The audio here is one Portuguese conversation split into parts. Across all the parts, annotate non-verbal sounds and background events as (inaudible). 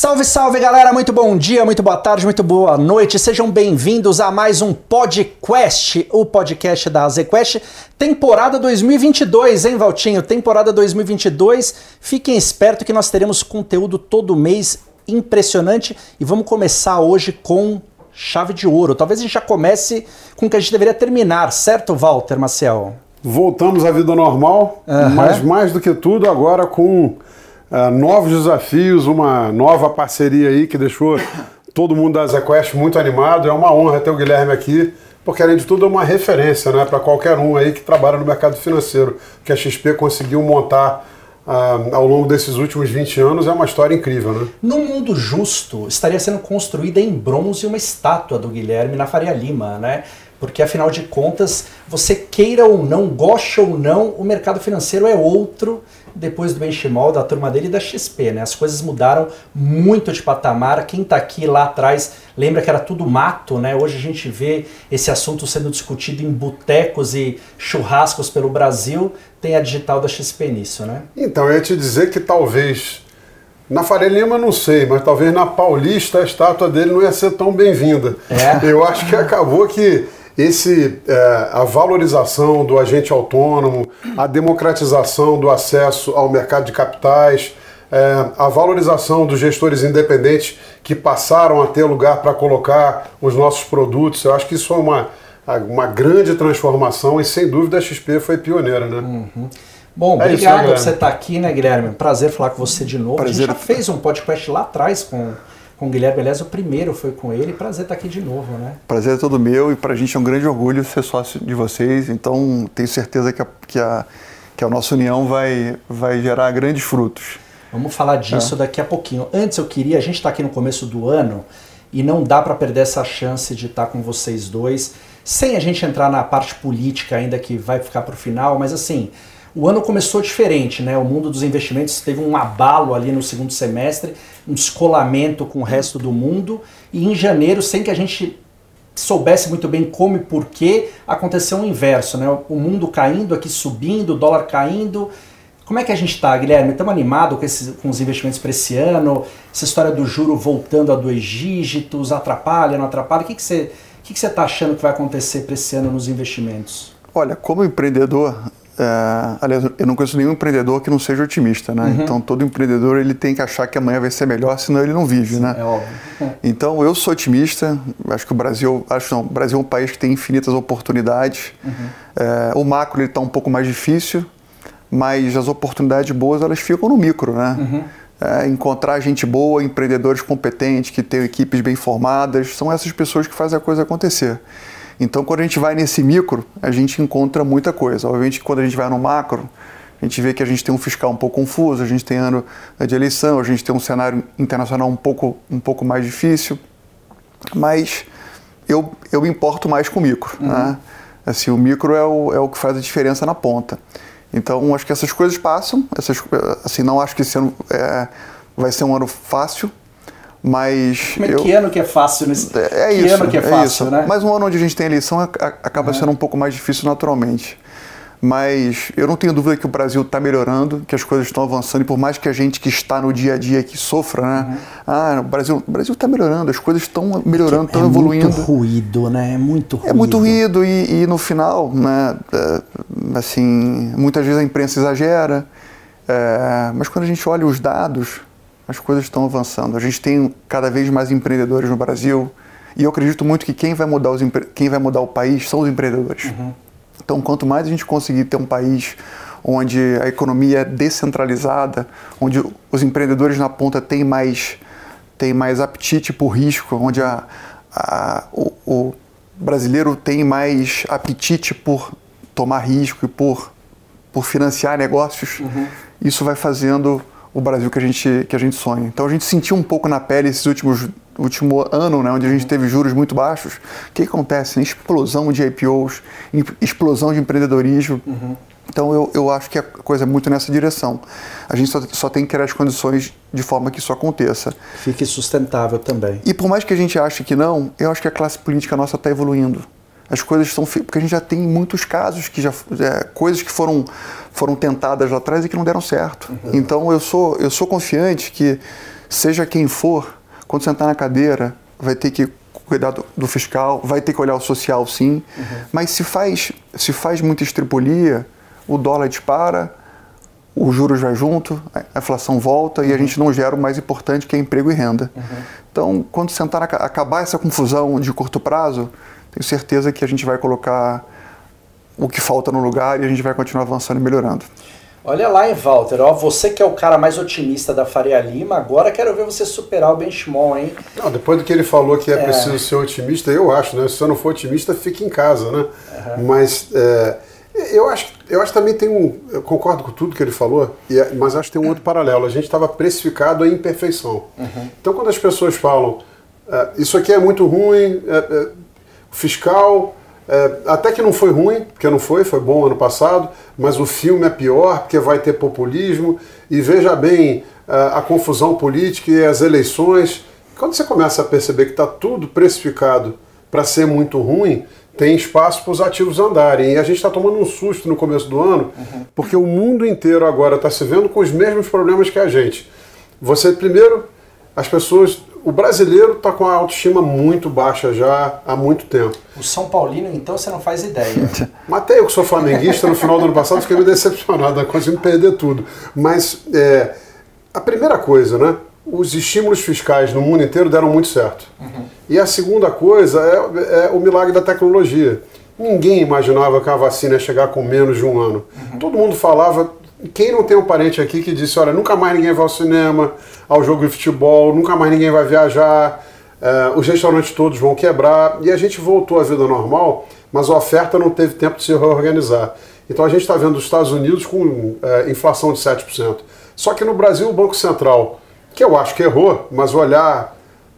Salve, salve galera, muito bom dia, muito boa tarde, muito boa noite. Sejam bem-vindos a mais um PodQuest, o podcast da ZQuest, temporada 2022, hein, Valtinho? Temporada 2022. Fiquem espertos que nós teremos conteúdo todo mês impressionante e vamos começar hoje com chave de ouro. Talvez a gente já comece com o que a gente deveria terminar, certo, Walter Maciel? Voltamos à vida normal, Aham. mas mais do que tudo agora com ah, novos desafios, uma nova parceria aí que deixou todo mundo da ZQuest muito animado. É uma honra ter o Guilherme aqui, porque além de tudo é uma referência né, para qualquer um aí que trabalha no mercado financeiro. O que a XP conseguiu montar ah, ao longo desses últimos 20 anos é uma história incrível, né? Num mundo justo, estaria sendo construída em bronze uma estátua do Guilherme na Faria Lima, né? Porque afinal de contas, você queira ou não, goste ou não, o mercado financeiro é outro depois do Benchimol, da turma dele e da XP, né? As coisas mudaram muito de patamar. Quem tá aqui lá atrás lembra que era tudo mato, né? Hoje a gente vê esse assunto sendo discutido em botecos e churrascos pelo Brasil. Tem a digital da XP nisso, né? Então, eu ia te dizer que talvez. Na Faria Lima não sei, mas talvez na Paulista a estátua dele não ia ser tão bem-vinda. É? Eu acho que acabou que esse, é, a valorização do agente autônomo, a democratização do acesso ao mercado de capitais, é, a valorização dos gestores independentes que passaram a ter lugar para colocar os nossos produtos, eu acho que isso é uma, uma grande transformação e sem dúvida a XP foi pioneira, né? Bom, É isso, obrigado né, por você estar aqui, né, Guilherme? Prazer falar com você de novo. Prazer. A gente já fez um podcast lá atrás com, com o Guilherme, aliás, o primeiro foi com ele. Prazer estar aqui de novo, né? Prazer é todo meu e para a gente é um grande orgulho ser sócio de vocês. Então tenho certeza que a, que a, que a nossa união vai, vai gerar grandes frutos. Vamos falar disso daqui a pouquinho. Antes eu queria, a gente está aqui no começo do ano e não dá para perder essa chance de estar com vocês dois, sem a gente entrar na parte política ainda que vai ficar para o final, mas assim, o ano começou diferente, né? O mundo dos investimentos teve um abalo ali no segundo semestre, um descolamento com o resto do mundo, e em janeiro, sem que a gente soubesse muito bem como e porquê, aconteceu o inverso, né? O mundo caindo, aqui subindo, o dólar caindo. Como é que a gente está, Guilherme? Estamos animados com, com os investimentos para esse ano? Essa história do juro voltando a dois dígitos, atrapalha, não atrapalha? O que, que você o que que você está achando que vai acontecer para esse ano nos investimentos? Olha, como empreendedor, é, aliás, eu não conheço nenhum empreendedor que não seja otimista, né? Então todo empreendedor ele tem que achar que amanhã vai ser melhor, senão ele não vive, né? É óbvio. (laughs) Então eu sou otimista. Acho que o Brasil, acho não, o Brasil é um país que tem infinitas oportunidades. É, o macro está um pouco mais difícil, mas as oportunidades boas elas ficam no micro, né? É, encontrar gente boa, empreendedores competentes que têm equipes bem formadas, são essas pessoas que fazem a coisa acontecer. Então, quando a gente vai nesse micro, a gente encontra muita coisa. Obviamente, quando a gente vai no macro, a gente vê que a gente tem um fiscal um pouco confuso, a gente tem ano de eleição, a gente tem um cenário internacional um pouco, um pouco mais difícil, mas eu, eu me importo mais com o micro. Né? Assim, o micro é o, é o que faz a diferença na ponta. Então, acho que essas coisas passam. Essas, assim, não acho que esse ano é, vai ser um ano fácil, mas Mas eu, que ano que é fácil nesse. é que isso, ano que é fácil, isso. né? Mas um ano onde a gente tem eleição acaba sendo um pouco mais difícil naturalmente. Mas eu não tenho dúvida que o Brasil está melhorando, que as coisas estão avançando, e por mais que a gente que está no dia a dia aqui sofra, né? Ah, o Brasil está melhorando, as coisas estão melhorando, estão é evoluindo. muito ruído, né? É muito ruído. É muito ruído e, e no final, né, é, assim, muitas vezes a imprensa exagera, é, mas quando a gente olha os dados, as coisas estão avançando. A gente tem cada vez mais empreendedores no Brasil e eu acredito muito que quem vai mudar, os, quem vai mudar o país são os empreendedores. Então, quanto mais a gente conseguir ter um país onde a economia é descentralizada, onde os empreendedores na ponta têm mais, têm mais apetite por risco, onde a, a- o, o brasileiro tem mais apetite por tomar risco e por, por financiar negócios, isso vai fazendo o Brasil que a gente, que a gente sonha. Então a gente sentiu um pouco na pele esses últimos último ano, né, onde a gente teve juros muito baixos. O que acontece? Explosão de IPOs, explosão de empreendedorismo. Então eu, eu acho que a coisa é muito nessa direção. A gente só, só tem que criar as condições de forma que isso aconteça. Fique sustentável também. E por mais que a gente ache que não, eu acho que a classe política nossa está evoluindo. As coisas estão. Porque a gente já tem muitos casos que já. é, coisas que foram, foram tentadas lá atrás e que não deram certo. Então eu sou, eu sou confiante que seja quem for, quando sentar na cadeira, vai ter que cuidar do, do fiscal, vai ter que olhar o social sim, uhum. mas se faz, se faz muita estripulia, o dólar dispara, os juros vai junto, a inflação volta uhum. e a uhum. gente não gera o mais importante que é emprego e renda. Uhum. Então, quando sentar acabar essa confusão de curto prazo, tenho certeza que a gente vai colocar o que falta no lugar e a gente vai continuar avançando e melhorando. Olha lá, hein, Walter, ó, você que é o cara mais otimista da Faria Lima, agora quero ver você superar o benchmark, hein? Não, depois do que ele falou que é, é, preciso ser otimista, eu acho, né? Se você não for otimista, fique em casa, né? Uhum. Mas é, eu acho, eu acho que também tem um. Eu concordo com tudo que ele falou, é, mas acho que tem um outro paralelo. A gente estava precificado a imperfeição. Uhum. Então, quando as pessoas falam, é, isso aqui é muito ruim, é, é, fiscal é, até que não foi ruim, porque não foi, foi bom ano passado, mas o filme é pior, porque vai ter populismo. E veja bem a, é, a confusão política e as eleições. Quando você começa a perceber que está tudo precificado para ser muito ruim, tem espaço para os ativos andarem. E a gente está tomando um susto no começo do ano, uhum. porque o mundo inteiro agora está se vendo com os mesmos problemas que a gente. Você, primeiro, as pessoas o brasileiro está com a autoestima muito baixa já há muito tempo. O São Paulino, então, você não faz ideia. (laughs) Matei, eu que sou flamenguista, no final do ano passado fiquei meio decepcionado, conseguindo perder tudo. Mas é, a primeira coisa, né? Os estímulos fiscais no mundo inteiro deram muito certo. Uhum. E a segunda coisa é, é, o milagre da tecnologia. Ninguém imaginava que a vacina ia chegar com menos de um ano. Uhum. Todo mundo falava quem não tem um parente aqui que disse, olha, nunca mais ninguém vai ao cinema, ao jogo de futebol, nunca mais ninguém vai viajar, uh, os restaurantes todos vão quebrar, e a gente voltou à vida normal, mas a oferta não teve tempo de se reorganizar. Então a gente está vendo os Estados Unidos com uh, inflação de 7%. Só que no Brasil o Banco Central, que eu acho que errou, mas olhar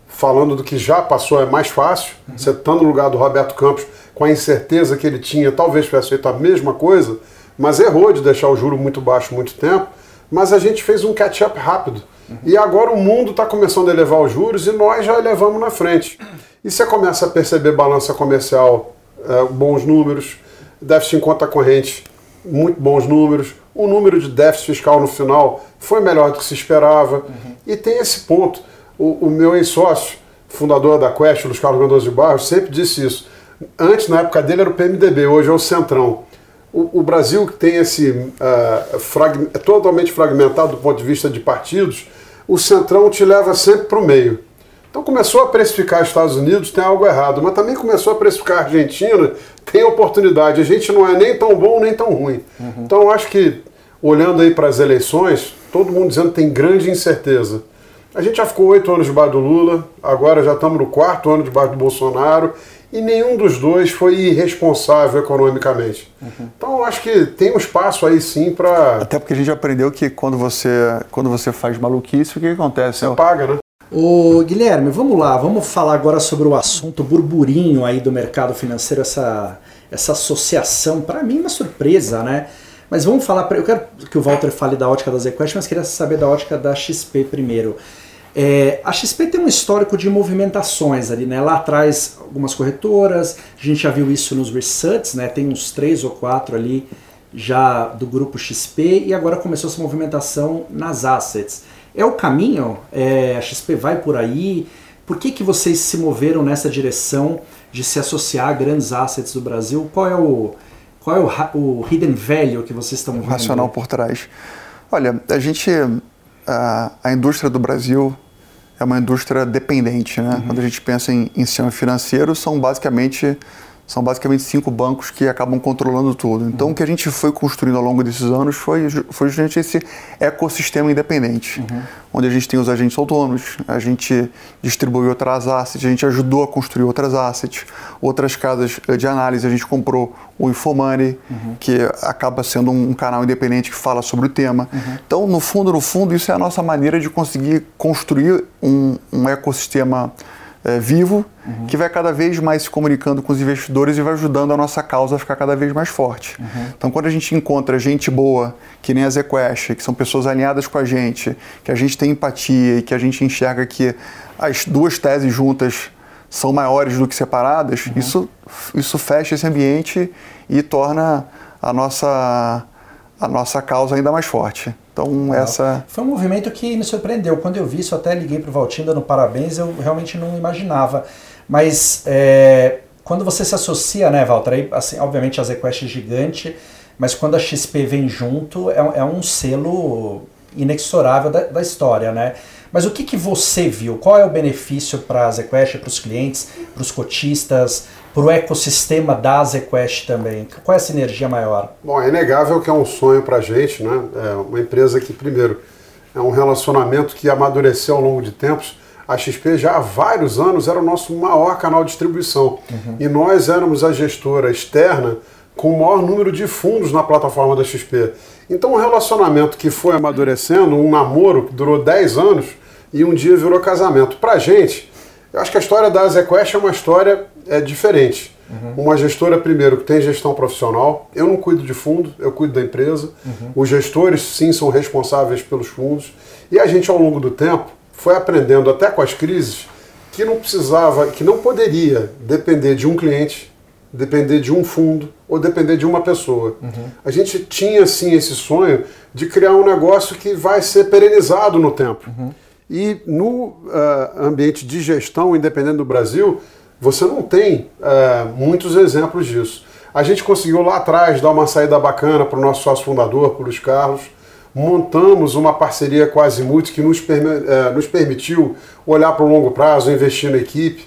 falando do que já passou é mais fácil, uhum. você estando no lugar do Roberto Campos, com a incerteza que ele tinha, talvez tivesse feito a mesma coisa, mas errou de deixar o juro muito baixo muito tempo, mas a gente fez um catch-up rápido. Uhum. E agora o mundo está começando a elevar os juros e nós já elevamos na frente. E você começa a perceber balança comercial, é, bons números, déficit em conta corrente, muito bons números, o número de déficit fiscal no final foi melhor do que se esperava. Uhum. E tem esse ponto. O, o meu ex-sócio, fundador da Quest, Luiz Carlos Mendonça de Barros, sempre disse isso. Antes, na época dele, era o PMDB, hoje é o Centrão o, o Brasil tem esse uh, frag, é totalmente fragmentado do ponto de vista de partidos, o centrão te leva sempre para o meio. Então começou a precificar Estados Unidos, tem algo errado, mas também começou a precificar a Argentina, tem oportunidade. A gente não é nem tão bom nem tão ruim. Uhum. Então acho que, olhando aí para as eleições, todo mundo dizendo que tem grande incerteza. A gente já ficou oito anos debaixo do Lula, agora já estamos no quarto ano debaixo do Bolsonaro, e nenhum dos dois foi irresponsável economicamente. Uhum. Então eu acho que tem um espaço aí sim para. Até porque a gente aprendeu que quando você, quando você faz maluquice, o que, acontece? Você paga, né? Ô Guilherme, vamos lá, vamos falar agora sobre o assunto burburinho aí do mercado financeiro, essa, essa associação, para mim uma surpresa, né? Mas vamos falar, eu quero que o Walter fale da ótica da ZQuest, mas queria saber da ótica da XP primeiro. É, a XP tem um histórico de movimentações ali, né? Lá atrás, algumas corretoras, a gente já viu isso nos resets, né? Tem uns três ou quatro ali já do grupo XP e agora começou essa movimentação nas assets. É o caminho? É, a XP vai por aí? Por que, que vocês se moveram nessa direção de se associar a grandes assets do Brasil? Qual é o, qual é o, o hidden value que vocês estão vendo? O racional por trás. Olha, a gente a, a indústria do Brasil é uma indústria dependente. Né? Uhum. Quando a gente pensa em, em sistema financeiro, são basicamente são basicamente cinco bancos que acabam controlando tudo. Então, uhum. o que a gente foi construindo ao longo desses anos foi, foi justamente esse ecossistema independente, uhum. onde a gente tem os agentes autônomos, a gente distribui outras assets, a gente ajudou a construir outras assets, outras casas de análise, a gente comprou o Infomoney, uhum. que acaba sendo um canal independente que fala sobre o tema. Uhum. Então, no fundo, no fundo, isso é a nossa maneira de conseguir construir um, um ecossistema é, vivo, uhum. que vai cada vez mais se comunicando com os investidores e vai ajudando a nossa causa a ficar cada vez mais forte. Uhum. Então, quando a gente encontra gente boa, que nem a ZQuest, que são pessoas alinhadas com a gente, que a gente tem empatia e que a gente enxerga que as duas teses juntas são maiores do que separadas, uhum. isso, isso fecha esse ambiente e torna a nossa, a nossa causa ainda mais forte. Então, essa. Foi um movimento que me surpreendeu. Quando eu vi isso, até liguei para o Valtinho dando parabéns, eu realmente não imaginava. Mas é, quando você se associa, né, Walter? Aí, assim, obviamente a ZQuest é gigante, mas quando a XP vem junto, é, é um selo inexorável da, da, história, né? Mas o que, que você viu? Qual é o benefício para a ZQuest, para os clientes, para os cotistas, para o ecossistema da ZQuest também? Qual é a sinergia maior? Bom, é inegável que é um sonho para a gente, né? É uma empresa que, primeiro, é um relacionamento que amadureceu ao longo de tempos. A XP já há vários anos era o nosso maior canal de distribuição. Uhum. E nós éramos a gestora externa com o maior número de fundos na plataforma da XP. Então, um relacionamento que foi amadurecendo, um namoro que durou 10 anos e um dia virou casamento. Para gente, eu acho que a história da ZQuest é uma história é, diferente. Uhum. Uma gestora, primeiro, que tem gestão profissional. Eu não cuido de fundo, eu cuido da empresa. Uhum. Os gestores, sim, são responsáveis pelos fundos. E a gente, ao longo do tempo, foi aprendendo, até com as crises, que não precisava, que não poderia depender de um cliente, depender de um fundo ou depender de uma pessoa. Uhum. A gente tinha sim esse sonho de criar um negócio que vai ser perenizado no tempo. Uhum. E no uh, ambiente de gestão independente do Brasil, você não tem uh, muitos exemplos disso. A gente conseguiu lá atrás dar uma saída bacana para o nosso sócio fundador, para os Carlos. Montamos uma parceria com a que nos, permi uh, nos permitiu olhar para o longo prazo, investir na equipe.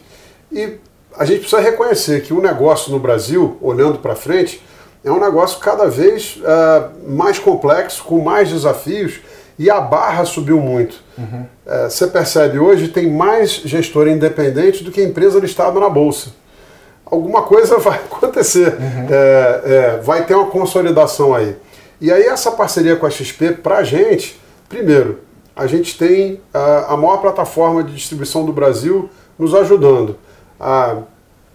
E a gente precisa reconhecer que o negócio no Brasil, olhando para frente, é um negócio cada vez uh, mais complexo, com mais desafios, e a barra subiu muito. Uhum. Uh, você percebe hoje tem mais gestor independente do que empresa listada na Bolsa. Alguma coisa (laughs) vai acontecer, uhum. é, é, vai ter uma consolidação aí. E aí essa parceria com a XP, para a gente, primeiro, a gente tem uh, a maior plataforma de distribuição do Brasil nos ajudando a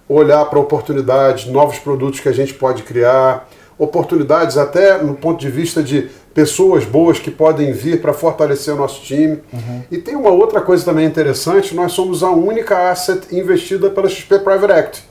olhar para oportunidades, novos produtos que a gente pode criar, oportunidades até no ponto de vista de pessoas boas que podem vir para fortalecer o nosso time. Uhum. E tem uma outra coisa também interessante, nós somos a única asset investida pela XP Private Equity.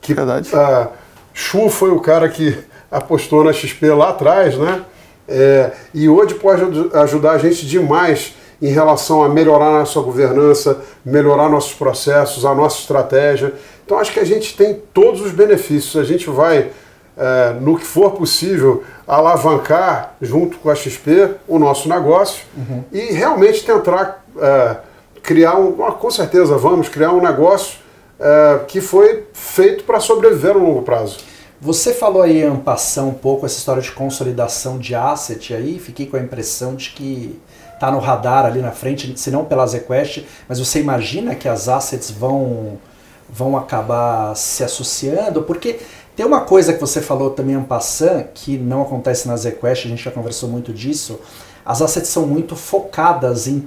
Que, Verdade. A Chu foi o cara que apostou na XP lá atrás, né? É, e hoje pode ajudar a gente demais em relação a melhorar a nossa governança, melhorar nossos processos, a nossa estratégia. Então acho que a gente tem todos os benefícios. A gente vai, é, no que for possível, alavancar junto com a XP o nosso negócio uhum. e realmente tentar é, criar um. Com certeza vamos criar um negócio é, que foi feito para sobreviver no longo prazo. Você falou aí, Ampassão, um pouco essa história de consolidação de asset aí, fiquei com a impressão de que está no radar ali na frente, se não pela ZQuest, mas você imagina que as assets vão, vão acabar se associando? Porque tem uma coisa que você falou também, Ampassan, que não acontece na ZQuest, a gente já conversou muito disso, as assets são muito focadas em,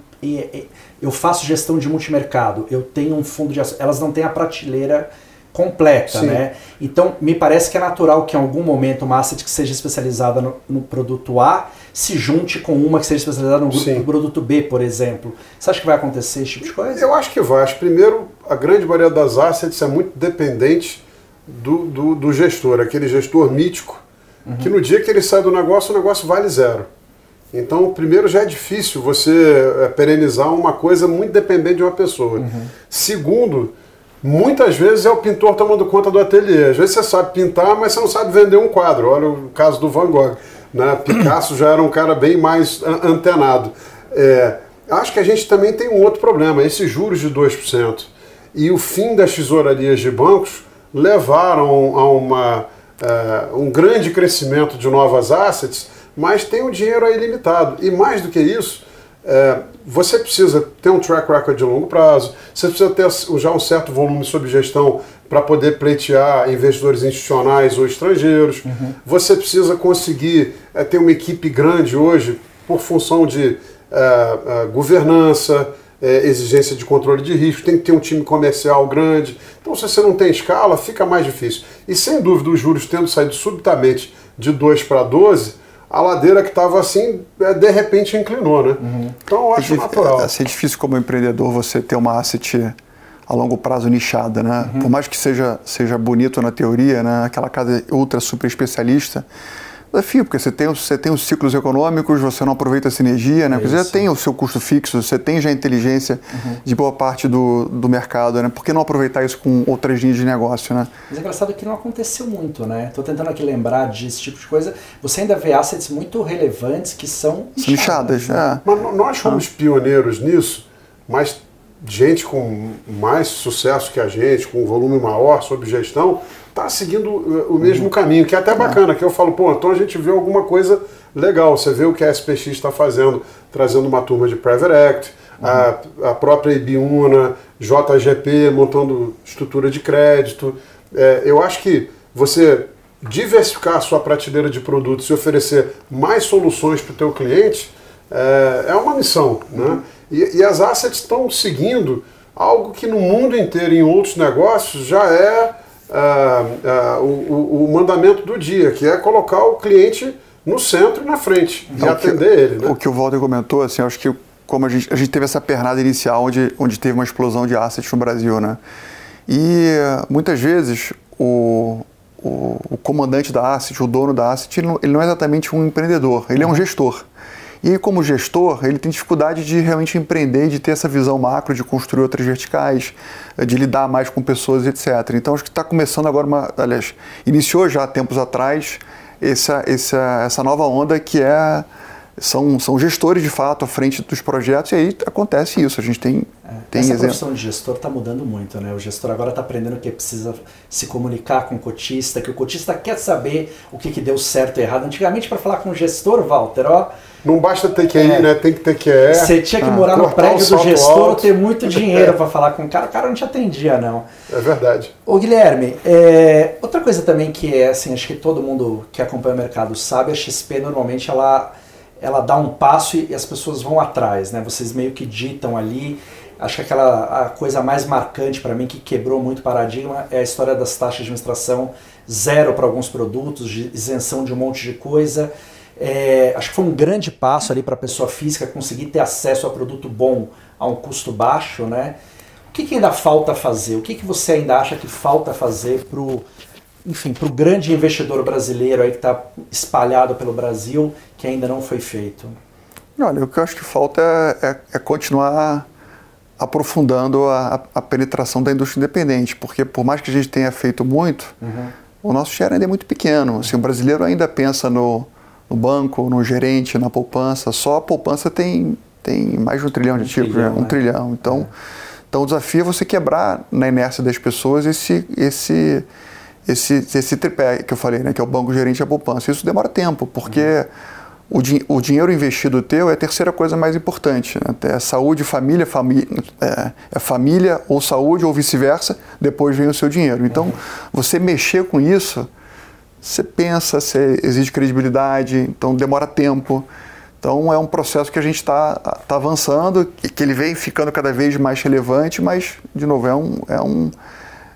eu faço gestão de multimercado, eu tenho um fundo de elas não têm a prateleira completa, Sim. né? Então, me parece que é natural que em algum momento uma asset que seja especializada no, no produto A se junte com uma que seja especializada no, no, produto B, por exemplo. Você acha que vai acontecer esse tipo de coisa? Eu acho que vai. Acho, primeiro, a grande maioria das assets é muito dependente do, do, do gestor, aquele gestor mítico, uhum. que no dia que ele sai do negócio, o negócio vale zero. Então, primeiro, já é difícil você é, perenizar uma coisa muito dependente de uma pessoa. Uhum. Segundo, Muitas vezes é o pintor tomando conta do ateliê. Às vezes você sabe pintar, mas você não sabe vender um quadro. Olha o caso do Van Gogh. Né? (coughs) Picasso já era um cara bem mais antenado. É, acho que a gente também tem um outro problema: esses juros de 2% e o fim das tesourarias de bancos levaram a uma, uh, um grande crescimento de novas assets, mas tem o dinheiro aí limitado. E mais do que isso, é, você precisa ter um track record de longo prazo, você precisa ter já um certo volume sob gestão para poder pleitear investidores institucionais ou estrangeiros, uhum. você precisa conseguir é, ter uma equipe grande hoje por função de governança, é, exigência de controle de risco, tem que ter um time comercial grande. Então, se você não tem escala, fica mais difícil. E sem dúvida, os juros tendo saído subitamente de 2 para 12 a ladeira que estava assim, é, de repente inclinou, né? Uhum. Então eu acho é, natural. É, é difícil como empreendedor você ter uma asset a longo prazo nichada, né? Uhum. Por mais que seja, seja bonito na teoria, né? Aquela casa ultra super especialista, desafio, porque você tem, você tem os ciclos econômicos, você não aproveita essa energia, né? É você já tem o seu custo fixo, você tem já a inteligência uhum. de boa parte do, do mercado, né? Por que não aproveitar isso com outras linhas de negócio, né? Mas é engraçado que não aconteceu muito, né? Estou tentando aqui lembrar desse tipo de coisa. Você ainda vê assets muito relevantes que são nichadas. Né? É. Mas nós fomos ah. pioneiros nisso, mas gente com mais sucesso que a gente, com um volume maior sobre gestão, está seguindo o mesmo uhum. caminho, que é até bacana, que eu falo, pô, então a gente vê alguma coisa legal, você vê o que a SPX está fazendo, trazendo uma turma de Private Act, uhum. a, a própria Ibiúna, JGP montando estrutura de crédito. É, eu acho que você diversificar a sua prateleira de produtos e oferecer mais soluções para o teu cliente é, é uma missão, né? Uhum. E, e as assets estão seguindo algo que no mundo inteiro, em outros negócios, já é uh, uh, o, o, mandamento do dia, que é colocar o cliente no centro e na frente então, e atender que, ele. Né? O que o Walter comentou, assim, acho que como a gente, a gente teve essa pernada inicial onde, onde teve uma explosão de assets no Brasil, né? E muitas vezes o, o, o comandante da asset, o dono da asset, ele não, ele não é exatamente um empreendedor, ele é um gestor. E como gestor, ele tem dificuldade de realmente empreender, de ter essa visão macro, de construir outras verticais, eh, de lidar mais com pessoas, etc. Então acho que está começando agora uma, aliás, iniciou já há tempos atrás essa, essa, essa nova onda que é são, são gestores de fato à frente dos projetos e aí acontece isso. A gente tem, é, tem Essa exemplo. profissão de gestor está mudando muito, né? O gestor agora está aprendendo que precisa se comunicar com o cotista, que o cotista quer saber o que, que deu certo e errado. Antigamente, para falar com o gestor, Walter, ó. Não basta ter que ir, é, né? Tem que ter que ir. Você tinha que ah, morar no prédio do gestor, alto. ter muito dinheiro (laughs) é. para falar com o cara. O cara não te atendia, não. É verdade. Ô Guilherme, é, outra coisa também que é assim, acho que todo mundo que acompanha o mercado sabe, a XP normalmente ela ela dá um passo e as pessoas vão atrás, né? Vocês meio que ditam ali. Acho que aquela a coisa mais marcante para mim que quebrou muito o paradigma é a história das taxas de administração zero para alguns produtos, de isenção de um monte de coisa. É, acho que foi um grande passo ali para a pessoa física conseguir ter acesso a produto bom a um custo baixo, né? O que, que ainda falta fazer? O que, que você ainda acha que falta fazer para o enfim, para o grande investidor brasileiro aí que está espalhado pelo Brasil, que ainda não foi feito? Olha, o que eu acho que falta é, é, é continuar aprofundando a, a, penetração da indústria independente, porque por mais que a gente tenha feito muito, uhum. o nosso share ainda é muito pequeno. Assim, o brasileiro ainda pensa no, no, banco, no gerente, na poupança. Só a poupança tem, tem mais de um trilhão de um trilhão, né? um né? trilhão. Então, é. então o desafio é você quebrar na inércia das pessoas esse, esse esse, esse tripé que eu falei, né, que é o banco gerente e a poupança. Isso demora tempo, porque uhum. o, di o dinheiro investido teu é a terceira coisa mais importante. Né? É saúde, família, famí é, é, família ou saúde ou vice-versa, depois vem o seu dinheiro. Então, uhum. você mexer com isso, você pensa, você exige credibilidade, então demora tempo. Então é um processo que a gente está tá avançando, que ele vem ficando cada vez mais relevante, mas, de novo, é um, é um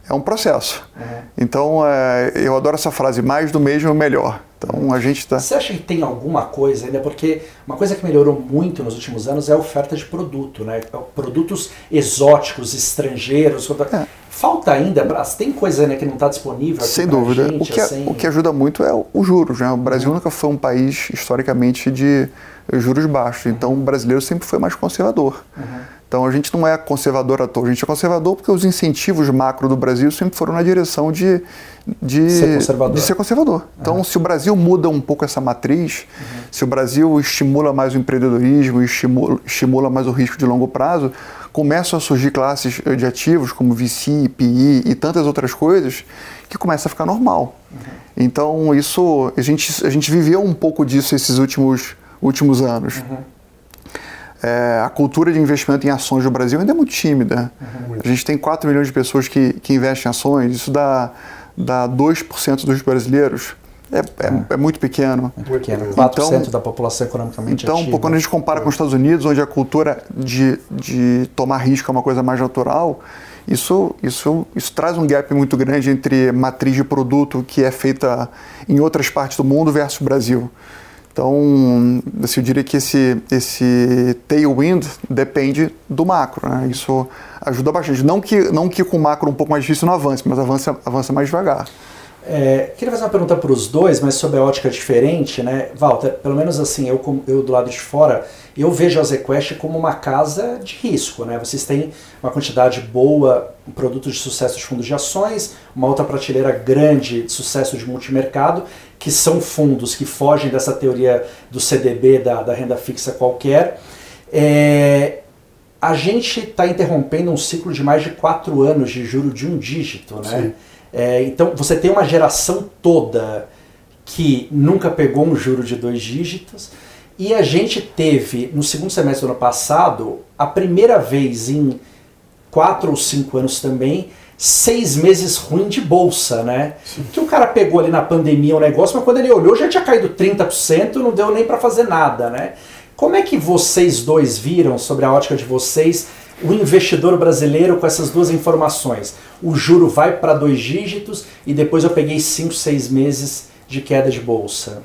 é um processo. Uhum. Então, é, eu adoro essa frase, mais do mesmo melhor. Então, a gente está... Você acha que tem alguma coisa ainda? Porque uma coisa que melhorou muito nos últimos anos é a oferta de produto, né? Produtos exóticos, estrangeiros. É. Falta ainda, tem coisa ainda que não está disponível Sem dúvida. Gente, o, que, assim... o que ajuda muito é os juros. Né? O Brasil uhum. nunca foi um país, historicamente, de juros baixos. Então, o brasileiro sempre foi mais conservador. Uhum. Então a gente não é conservador à toa, a gente é conservador porque os incentivos macro do Brasil sempre foram na direção de, de, ser, conservador. De ser conservador. Então, uhum. se o Brasil muda um pouco essa matriz, uhum. se o Brasil estimula mais o empreendedorismo, estimula, estimula mais o risco de longo prazo, começam a surgir classes de ativos como VC, PI e tantas outras coisas que começa a ficar normal. Uhum. Então, isso a gente, a gente viveu um pouco disso esses últimos, últimos anos. Uhum é, a cultura de investimento em ações do Brasil ainda é muito tímida. Uhum. A gente tem 4 milhões de pessoas que, que investem em ações, isso dá, dá 2% dos brasileiros. É, é, é, muito pequeno. Muito pequeno. 4% então, da população economicamente Então, ativa. quando a gente compara com os Estados Unidos, onde a cultura de, de tomar risco é uma coisa mais natural, isso, isso, isso traz um gap muito grande entre matriz de produto que é feita em outras partes do mundo versus o Brasil. Então, assim, eu diria que esse, esse tailwind depende do macro. Né? Isso ajuda bastante. Não que, não que com o macro um pouco mais difícil não avance, mas avança, avança mais devagar. É, queria fazer uma pergunta para os dois, mas sobre a ótica diferente, né? Walter, pelo menos assim, eu, eu do lado de fora, eu vejo a ZQuest como uma casa de risco, né? Vocês têm uma quantidade boa, um produto de sucesso de fundos de ações, uma outra prateleira grande de sucesso de multimercado, que são fundos que fogem dessa teoria do CDB, da, da renda fixa qualquer. É, a gente está interrompendo um ciclo de mais de quatro anos de juro de um dígito, né? É, então você tem uma geração toda que nunca pegou um juro de dois dígitos e a gente teve no segundo semestre do ano passado a primeira vez em quatro ou cinco anos também seis meses ruim de bolsa, né? Sim. Que o cara pegou ali na pandemia o um negócio, mas quando ele olhou já tinha caído 30%, não deu nem para fazer nada, né? Como é que vocês dois viram sobre a ótica de vocês o investidor brasileiro com essas duas informações? O juro vai para dois dígitos e depois eu peguei cinco, seis meses de queda de bolsa.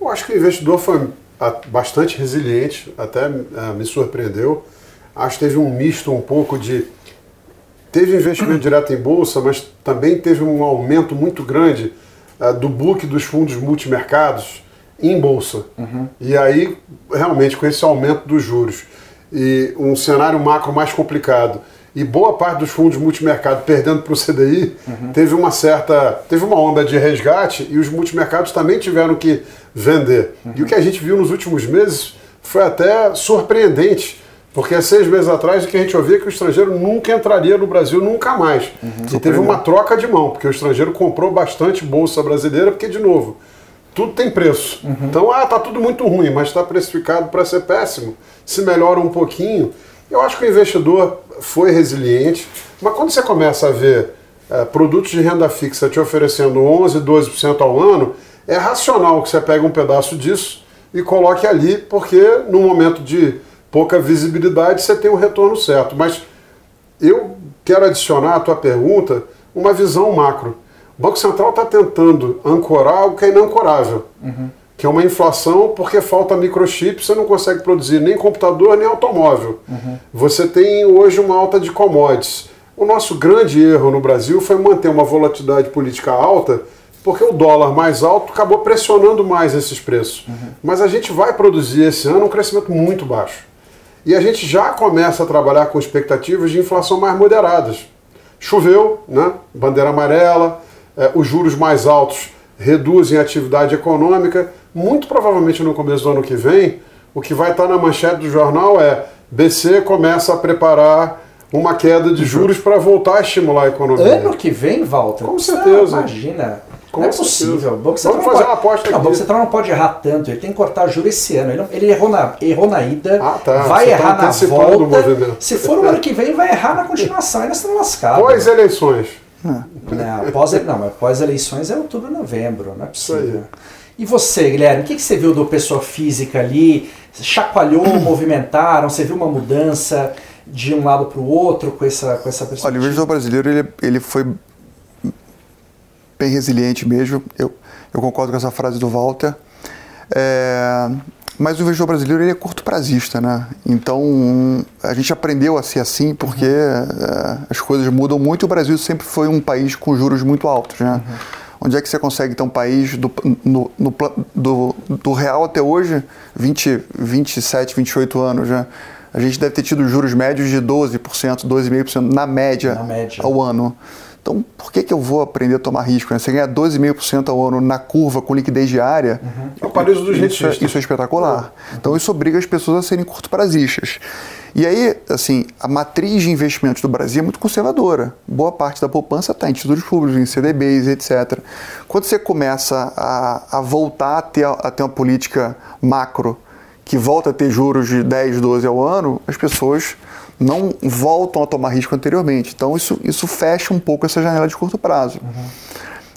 Eu acho que o investidor foi ah, bastante resiliente, até uh, me surpreendeu. Acho que teve um misto um pouco de teve investimento direto em bolsa, mas também teve um aumento muito grande uh, do book dos fundos multimercados em bolsa. Uhum. E aí, realmente, com esse aumento dos juros e um cenário macro mais complicado e boa parte dos fundos multimercado perdendo para o CDI, uhum. teve uma certa. teve uma onda de resgate e os multimercados também tiveram que vender. Uhum. E o que a gente viu nos últimos meses foi até surpreendente porque há seis meses atrás o que a gente ouvia é que o estrangeiro nunca entraria no Brasil, nunca mais. Uhum. E teve uma troca de mão, porque o estrangeiro comprou bastante bolsa brasileira, porque, de novo, tudo tem preço. Uhum. Então, ah, tá tudo muito ruim, mas está precificado para ser péssimo. Se melhora um pouquinho. Eu acho que o investidor foi resiliente, mas quando você começa a ver é, produtos de renda fixa te oferecendo 11, 12% ao ano, é racional que você pegue um pedaço disso e coloque ali, porque no momento de pouca visibilidade, você tem um retorno certo. Mas eu quero adicionar à tua pergunta uma visão macro. O Banco Central está tentando ancorar o que é inancorável, uhum. que é uma inflação porque falta microchip, você não consegue produzir nem computador nem automóvel. Uhum. Você tem hoje uma alta de commodities. O nosso grande erro no Brasil foi manter uma volatilidade política alta, porque o dólar mais alto acabou pressionando mais esses preços. Uhum. Mas a gente vai produzir esse ano um crescimento muito baixo. E a gente já começa a trabalhar com expectativas de inflação mais moderadas. Choveu, né? bandeira amarela, os juros mais altos reduzem a atividade econômica. Muito provavelmente no começo do ano que vem, o que vai estar na manchete do jornal é BC começa a preparar uma queda de juros para voltar a estimular a economia. Ano que vem, Walter? Com certeza. Imagina. Com não é possível. O Banco Vamos fazer pode... uma aposta não, O Banco Central não pode errar tanto. Ele tem que cortar juro esse ano. Ele, não... ele errou, na... errou na ida, ah, tá. vai Você errar tá na volta. Se for o ano que vem, vai errar na continuação. Aí nós estamos lascados. Pós-eleições. Não, pós, não, mas pós-eleições é outubro, novembro. Não é possível. E você, Guilherme, o que, que você viu do pessoa física ali? Chacoalhou, (clears throat) movimentaram? Você viu uma mudança de um lado para o outro com essa, com essa perspectiva? Olha, o investidor brasileiro ele, ele foi bem resiliente mesmo. Eu, eu concordo com essa frase do Walter. É, mas o investidor brasileiro ele é curto prazista, né? Então a gente aprendeu a ser assim porque uhum. é, as coisas mudam muito. O Brasil sempre foi um país com juros muito altos, né? Uhum. Onde é que você consegue ter um país do, no, no, do, do real até hoje, 20, 27, 28 anos, né? A gente deve ter tido juros médios de 12%, 12,5% na média, na média ao ano. Então, por que, que eu vou aprender a tomar risco? Né? Você ganha 12,5% ao ano na curva com liquidez diária. Uhum. É o paraíso dos isso, é, isso é espetacular. Uhum. Então, isso obriga as pessoas a serem curto-prazistas. E aí, assim, a matriz de investimentos do Brasil é muito conservadora. Boa parte da poupança está em títulos públicos, em CDBs, etc. Quando você começa a, a voltar a ter, a ter uma política macro que volta a ter juros de 10, 12 ao ano, as pessoas não voltam a tomar risco anteriormente. Então isso, isso fecha um pouco essa janela de curto prazo. Uhum.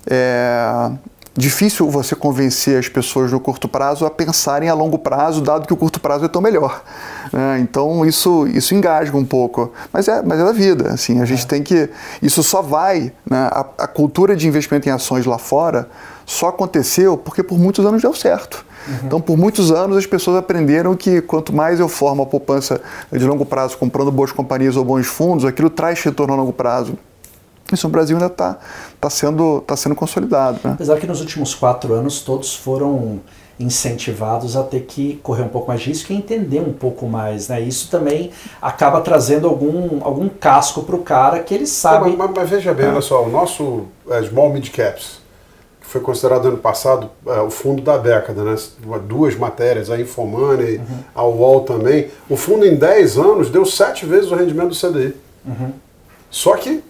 É difícil você convencer as pessoas no curto prazo a pensarem a longo prazo, dado que o curto prazo é tão melhor. É, então isso, isso engasga um pouco. Mas é, mas é da vida. Assim, a gente é. tem que. Isso só vai. Né, a, a cultura de investimento em ações lá fora só aconteceu porque por muitos anos deu certo. Uhum. Então, por muitos anos, as pessoas aprenderam que quanto mais eu formo a poupança de longo prazo comprando boas companhias ou bons fundos, aquilo traz retorno a longo prazo. Isso no Brasil ainda está tá sendo, tá sendo consolidado. Né? Apesar que nos últimos quatro anos todos foram incentivados a ter que correr um pouco mais de risco e entender um pouco mais, né? Isso também acaba trazendo algum, algum casco para o cara que ele sabe. Mas, mas, mas veja bem, ah. olha só, o nosso é, Small Mid Caps, que foi considerado ano passado é, o fundo da década, né? Duas matérias, a Infomoney, uhum. a UOL também. O fundo em 10 anos deu sete vezes o rendimento do CDI. Uhum. Só que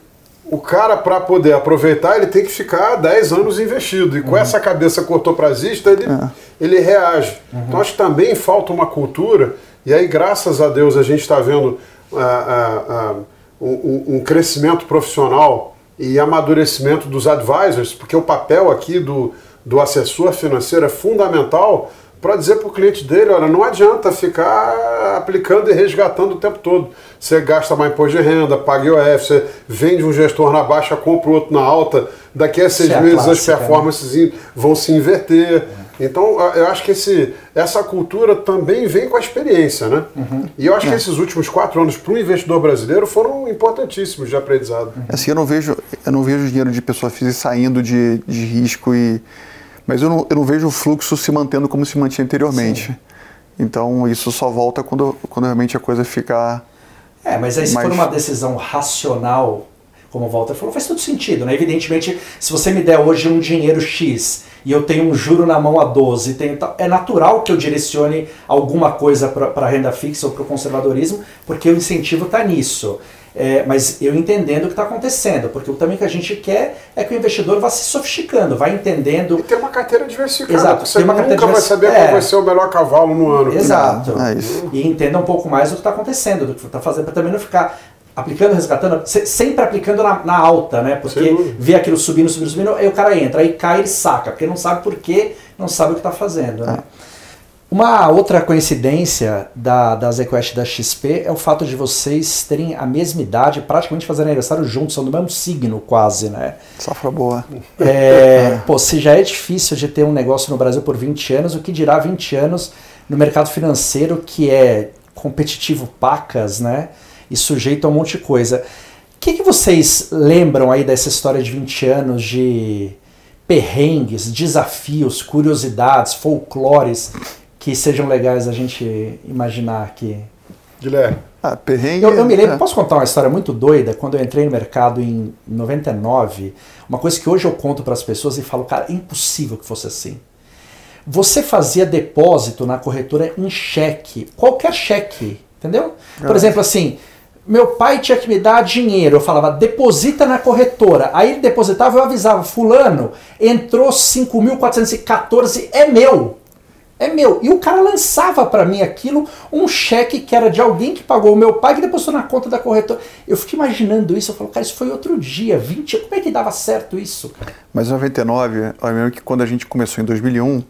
o cara, para poder aproveitar, ele tem que ficar 10 anos investido. E com uhum. essa cabeça cortoprazista, ele, é. ele reage. Uhum. Então, acho que também falta uma cultura, e aí, graças a Deus, a gente está vendo uh, uh, uh, um, um, crescimento profissional e amadurecimento dos advisors, porque o papel aqui do, do assessor financeiro é fundamental para dizer para o cliente dele, olha, não adianta ficar aplicando e resgatando o tempo todo. Você gasta mais imposto de renda, paga IOF, você vende um gestor na baixa, compra o outro na alta, daqui a seis é meses clássica, as né? performances né? vão se inverter. É. Então, eu acho que esse, essa cultura também vem com a experiência, né? Uhum. E eu acho é. que esses últimos quatro anos para o investidor brasileiro foram importantíssimos de aprendizado. Uhum. Assim, eu não vejo, eu não vejo dinheiro de pessoa física saindo de, de risco e mas eu não, eu não vejo o fluxo se mantendo como se mantinha anteriormente. Sim. Então isso só volta quando, quando realmente a coisa ficar. É, mas aí se mais... for uma decisão racional, como o Walter falou, faz todo sentido, né? Evidentemente, se você me der hoje um dinheiro X e eu tenho um juro na mão a 12, tenho, é natural que eu direcione alguma coisa para a renda fixa ou para o conservadorismo, porque o incentivo está nisso. É, mas eu entendendo o que está acontecendo, porque o também que a gente quer é que o investidor vá se sofisticando, vá entendendo. E ter uma carteira diversificada. Exato. Você uma nunca vai saber é. qual vai ser o melhor cavalo no ano. Exato. É e entenda um pouco mais do que está acontecendo, do que está fazendo, para também não ficar aplicando, resgatando, sempre aplicando na, na alta, né? Porque vê aquilo subindo, subindo, subindo, aí o cara entra, aí cai e saca, porque não sabe por quê, não sabe o que está fazendo, né? É. Uma outra coincidência da, da ZQuest da XP é o fato de vocês terem a mesma idade, praticamente fazendo aniversário juntos, são do mesmo signo quase, né? Safra boa. É, (laughs) pô, se já é difícil de ter um negócio no Brasil por 20 anos, o que dirá 20 anos no mercado financeiro que é competitivo pacas, né? E sujeito a um monte de coisa. O que, que vocês lembram aí dessa história de 20 anos de perrengues, desafios, curiosidades, folclores que sejam legais a gente imaginar aqui. Guilherme. Ah, perrengue. Eu, eu me lembro, é. posso contar uma história muito doida? Quando eu entrei no mercado em 99, uma coisa que hoje eu conto para as pessoas e falo, cara, é impossível que fosse assim. Você fazia depósito na corretora em cheque, qualquer cheque, entendeu? Por é. exemplo, assim, meu pai tinha que me dar dinheiro, eu falava, deposita na corretora. Aí ele depositava, eu avisava, fulano, entrou 5.414, é meu é meu. E o cara lançava para mim aquilo, um cheque que era de alguém que pagou o meu pai, que depositou na conta da corretora. Eu fiquei imaginando isso, eu falo, cara, isso foi outro dia, 20, como é que dava certo isso? Mas em 99, eu lembro que quando a gente começou em 2001,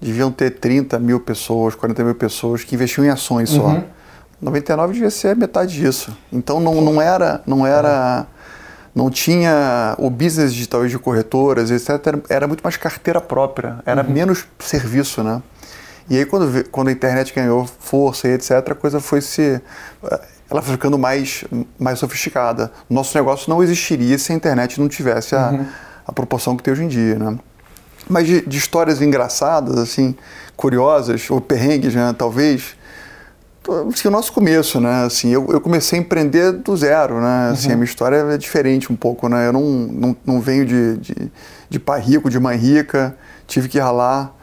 deviam ter 30 mil pessoas, 40 mil pessoas que investiam em ações só. Uhum. 99 devia ser metade disso. Então não, não era, não era, não tinha o business digital de corretoras, etc. Era muito mais carteira própria, era uhum. menos serviço, né? E aí, quando, quando a internet ganhou força e etc., a coisa foi se. Ela foi ficando mais, mais sofisticada. Nosso negócio não existiria se a internet não tivesse a, uhum. a proporção que tem hoje em dia, né? Mas de, de histórias engraçadas, assim, curiosas, ou perrengues, né, talvez, assim, o nosso começo, né? Assim, eu, eu comecei a empreender do zero, né? Assim, uhum. a minha história é diferente um pouco, né? Eu não, não, não venho de, de, de pai rico, de mãe rica, tive que ralar.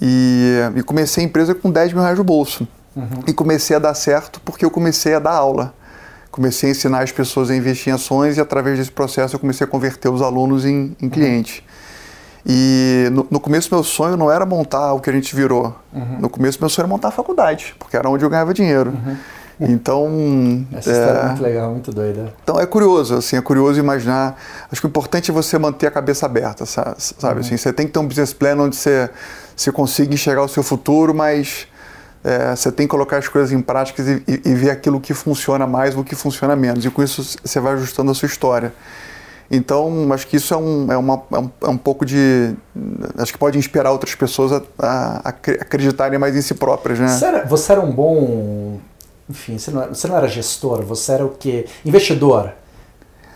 E, e comecei a empresa com 10 mil reais no bolso. Uhum. E comecei a dar certo porque eu comecei a dar aula. Comecei a ensinar as pessoas a investir em ações e através desse processo eu comecei a converter os alunos em, em clientes. Uhum. E no, no, começo meu sonho não era montar o que a gente virou. Uhum. No começo meu sonho era montar a faculdade, porque era onde eu ganhava dinheiro. Uhum. Então. Essa é, história é muito legal, muito doida. Então é curioso, assim, é curioso imaginar. Acho que o importante é você manter a cabeça aberta, sabe? Uhum. Assim, você tem que ter um business plan onde você, você consiga enxergar o seu futuro, mas é, você tem que colocar as coisas em prática e, e, e, ver aquilo que funciona mais, o que funciona menos. E com isso você vai ajustando a sua história. Então, acho que isso é um, é, uma, é um, é um pouco de. Acho que pode inspirar outras pessoas a, a, a acreditarem mais em si próprias, né? Você era, você era um bom enfim, você não, era, você não era gestor, você era o quê? Investidor.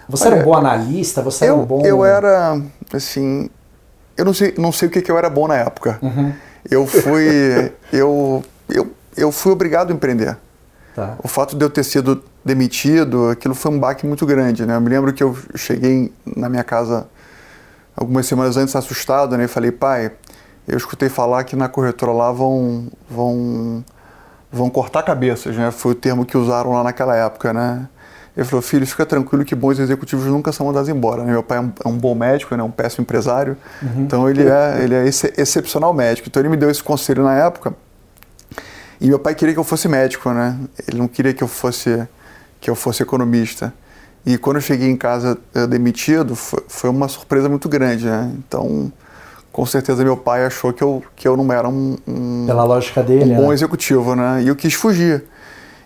Você Olha, era um bom analista? Você eu, era um bom. Eu era, assim. Eu não sei, não sei o que, que eu era bom na época. Uhum. Eu fui. (laughs) eu, eu, eu fui obrigado a empreender. Tá. O fato de eu ter sido demitido, aquilo foi um baque muito grande. Né? Eu me lembro que eu cheguei na minha casa algumas semanas antes assustado né? e falei, pai, eu escutei falar que na corretora lá vão, vão, vão cortar cabeças, né? Foi o termo que usaram lá naquela época, né? Ele falou, filho, fica tranquilo que bons executivos nunca são mandados embora. Né? Meu pai é um, é um, bom médico, né? um péssimo empresário, uhum. então ele é, ele é esse excepcional médico. Então ele me deu esse conselho na época. E meu pai queria que eu fosse médico, né? Ele não queria que eu fosse que eu fosse economista. E quando eu cheguei em casa eh, demitido, foi, foi uma surpresa muito grande, né? Então, com certeza meu pai achou que eu, que eu não era um, um pela lógica dele, um bom né? executivo, né? E eu quis fugir.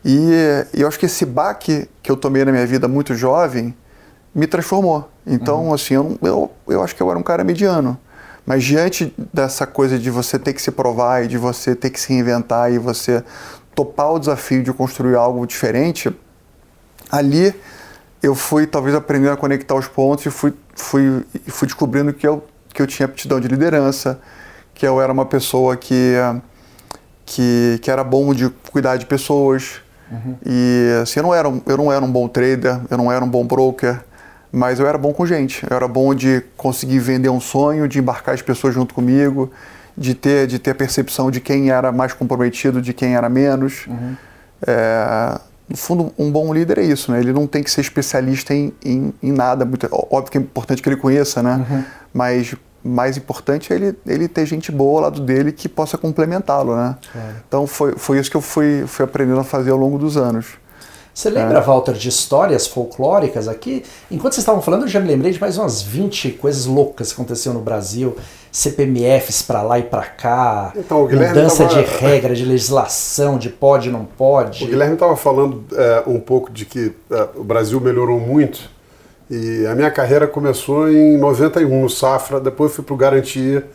E, e, eu acho que esse baque que eu tomei na minha vida muito jovem me transformou. Então, uhum. assim, eu, eu, eu acho que eu era um cara mediano. Mas diante dessa coisa de você ter que se provar e de você ter que se reinventar e você topar o desafio de construir algo diferente, ali eu fui talvez aprendendo a conectar os pontos e fui, fui, fui descobrindo que eu, que eu tinha aptidão de liderança, que eu era uma pessoa que, que, que era bom de cuidar de pessoas. Uhum. E assim, eu não, era, eu não era um bom trader, eu não era um bom broker, mas eu era bom com gente. Eu era bom de conseguir vender um sonho, de embarcar as pessoas junto comigo, de ter, de ter a percepção de quem era mais comprometido, de quem era menos. Uhum. É, no fundo, um bom líder é isso, né? Ele não tem que ser especialista em, em, em nada. Muito, óbvio que é importante que ele conheça, né? Uhum. Mas mais importante é ele, ele ter gente boa ao lado dele que possa complementá-lo, né? É. Então foi, foi isso que eu fui, fui aprendendo a fazer ao longo dos anos. Você lembra, é. Walter, de histórias folclóricas aqui? Enquanto vocês estavam falando, eu já me lembrei de mais umas 20 coisas loucas que aconteceram no Brasil. CPMFs para lá e para cá, então, mudança tava... de regra, de legislação, de pode não pode. O Guilherme estava falando é, um pouco de que é, o Brasil melhorou muito e a minha carreira começou em 91 no Safra, depois fui para o Garantia,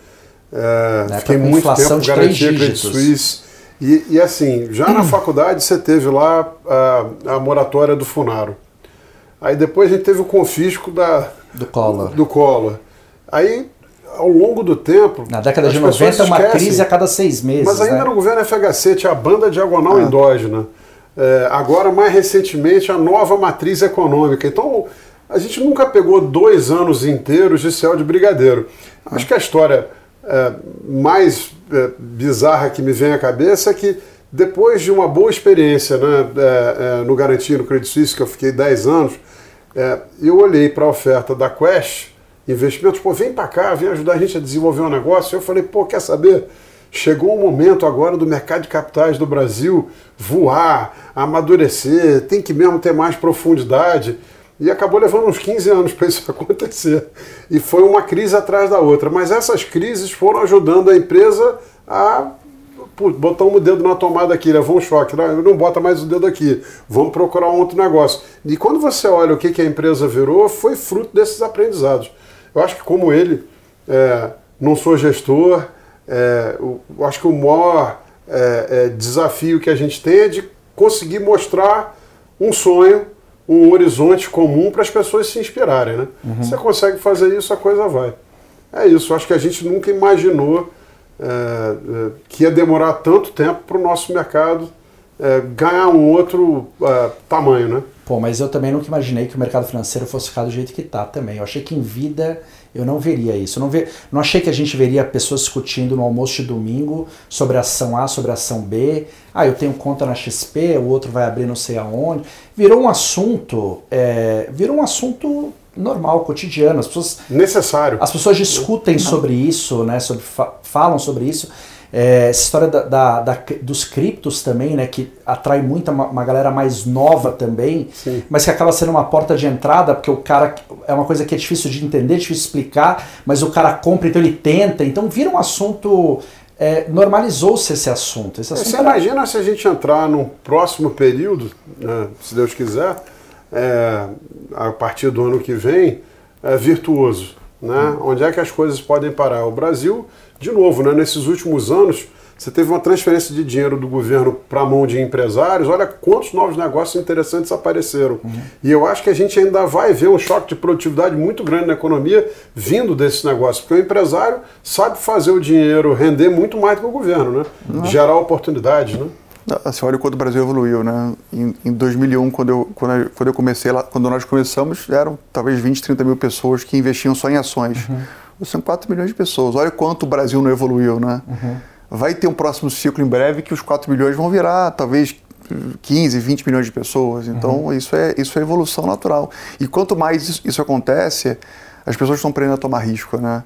é, fiquei muito tempo no Garantia, Credit Suisse. E, e, assim, já na (clears throat) faculdade você teve lá a, a, moratória do Funaro. Aí depois a gente teve o confisco da, do Collor. Do Collor. Aí, ao longo do tempo. Na década de 90, uma crise a cada seis meses. Mas ainda né? no governo FHC tinha a banda diagonal ah. endógena. É, agora, mais recentemente, a nova matriz econômica. Então, a gente nunca pegou dois anos inteiros de céu de brigadeiro. Acho que a história é, mais é, bizarra que me vem à cabeça é que depois de uma boa experiência né, é, é no Garantia, no Credit Suisse, que eu fiquei 10 anos, é, eu olhei para a oferta da Quest Investimentos, pô, vem para cá, vem ajudar a gente a desenvolver um negócio. Eu falei, pô, quer saber? Chegou o momento agora do mercado de capitais do Brasil voar, amadurecer, tem que mesmo ter mais profundidade. E acabou levando uns 15 anos para isso (laughs) acontecer. E foi uma crise atrás da outra. Mas essas crises foram ajudando a empresa a botar um dedo na tomada aqui, levou um choque. Não, não bota mais o dedo aqui. Vamos procurar um outro negócio. E quando você olha o que, que a empresa virou, foi fruto desses aprendizados. Eu acho que, como ele, é, não sou gestor, é, eu acho que o maior é, é, desafio que a gente tem é de conseguir mostrar um sonho um horizonte comum para as pessoas se inspirarem, né? Uhum. Você consegue fazer isso, a coisa vai. É isso, acho que a gente nunca imaginou é, é, que ia demorar tanto tempo para o nosso mercado é, ganhar um outro é, tamanho, né? Pô, mas eu também nunca imaginei que o mercado financeiro fosse ficar do jeito que está também. Eu achei que em vida eu não veria isso. Eu não, não achei que a gente veria pessoas discutindo no almoço de domingo sobre a ação A, sobre a ação B. Ah, eu tenho conta na XP, o outro vai abrir não sei aonde. Virou um assunto, é... virou um assunto normal, cotidiano. As pessoas, Necessário. As pessoas discutem sobre isso, né? Sobre, falam sobre isso. É, essa história da, da, da, dos criptos também, né, que atrai muita uma, uma galera mais nova também, Sim. mas que acaba sendo uma porta de entrada, porque o cara é uma coisa que é difícil de entender, difícil de explicar, mas o cara compra, então ele tenta, então vira um assunto. É, normalizou-se esse assunto. Esse assunto Você era... imagina se a gente entrar num próximo período, né, se Deus quiser, é, a partir do ano que vem, é, virtuoso. Né? Hum. Onde é que as coisas podem parar? O Brasil de novo, né, nesses últimos anos, você teve uma transferência de dinheiro do governo para a mão de empresários. Olha quantos novos negócios interessantes apareceram. Uhum. E eu acho que a gente ainda vai ver um choque de produtividade muito grande na economia vindo desses negócios, porque o empresário sabe fazer o dinheiro render muito mais do que o governo, né? Uhum. Gerar oportunidades, né? Você olha quanto o Brasil evoluiu, né? Em, em 2001, quando eu, quando, eu, quando eu comecei lá, quando nós começamos, eram talvez 20, 30 mil pessoas que investiam só em ações. Uhum. São 4 milhões de pessoas. Olha quanto o Brasil não evoluiu, né? Uhum vai ter um próximo ciclo em breve que os 4 milhões vão virar talvez 15, 20 milhões de pessoas. Então, uhum. isso, é, isso é evolução natural. E quanto mais isso, isso acontece, as pessoas estão aprendendo a tomar risco, né?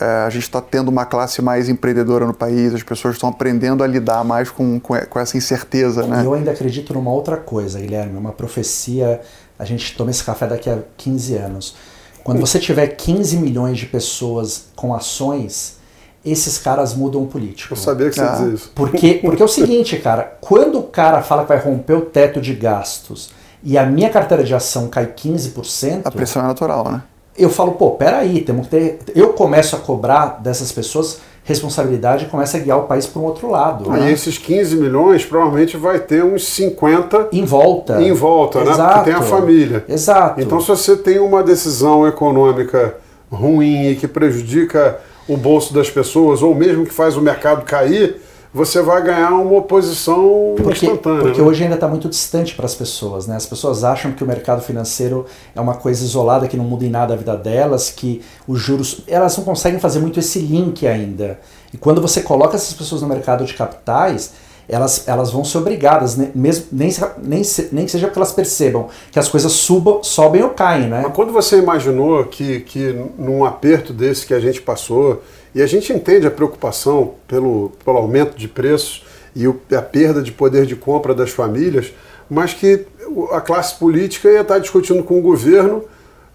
É, a gente está tendo uma classe mais empreendedora no país, as pessoas estão aprendendo a lidar mais com, com, com essa incerteza, né? Eu ainda acredito numa outra coisa, Guilherme, uma profecia, a gente toma esse café daqui a 15 anos. Quando você tiver 15 milhões de pessoas com ações, esses caras mudam o político. Eu sabia que você ah. dizia isso. Porque, porque é o seguinte, cara, quando o cara fala que vai romper o teto de gastos e a minha carteira de ação cai 15%. A pressão é natural, né? Eu falo, pô, peraí, temos que ter. Eu começo a cobrar dessas pessoas responsabilidade começa a guiar o país para um outro lado. Né? E esses 15 milhões provavelmente vai ter uns 50 em volta. Em volta, Exato. né? Porque tem a família. Exato. Então, se você tem uma decisão econômica ruim e que prejudica o bolso das pessoas, ou mesmo que faz o mercado cair, você vai ganhar uma oposição porque, instantânea. Porque né? hoje ainda está muito distante para as pessoas. Né? As pessoas acham que o mercado financeiro é uma coisa isolada, que não muda em nada a vida delas, que os juros. Elas não conseguem fazer muito esse link ainda. E quando você coloca essas pessoas no mercado de capitais, elas, elas vão ser obrigadas, né? mesmo, nem, nem, nem que seja porque elas percebam que as coisas subam, sobem ou caem, né? Mas quando você imaginou que, que num aperto desse que a gente passou, e a gente entende a preocupação pelo, pelo aumento de preços e o, a perda de poder de compra das famílias, mas que a classe política ia estar discutindo com o governo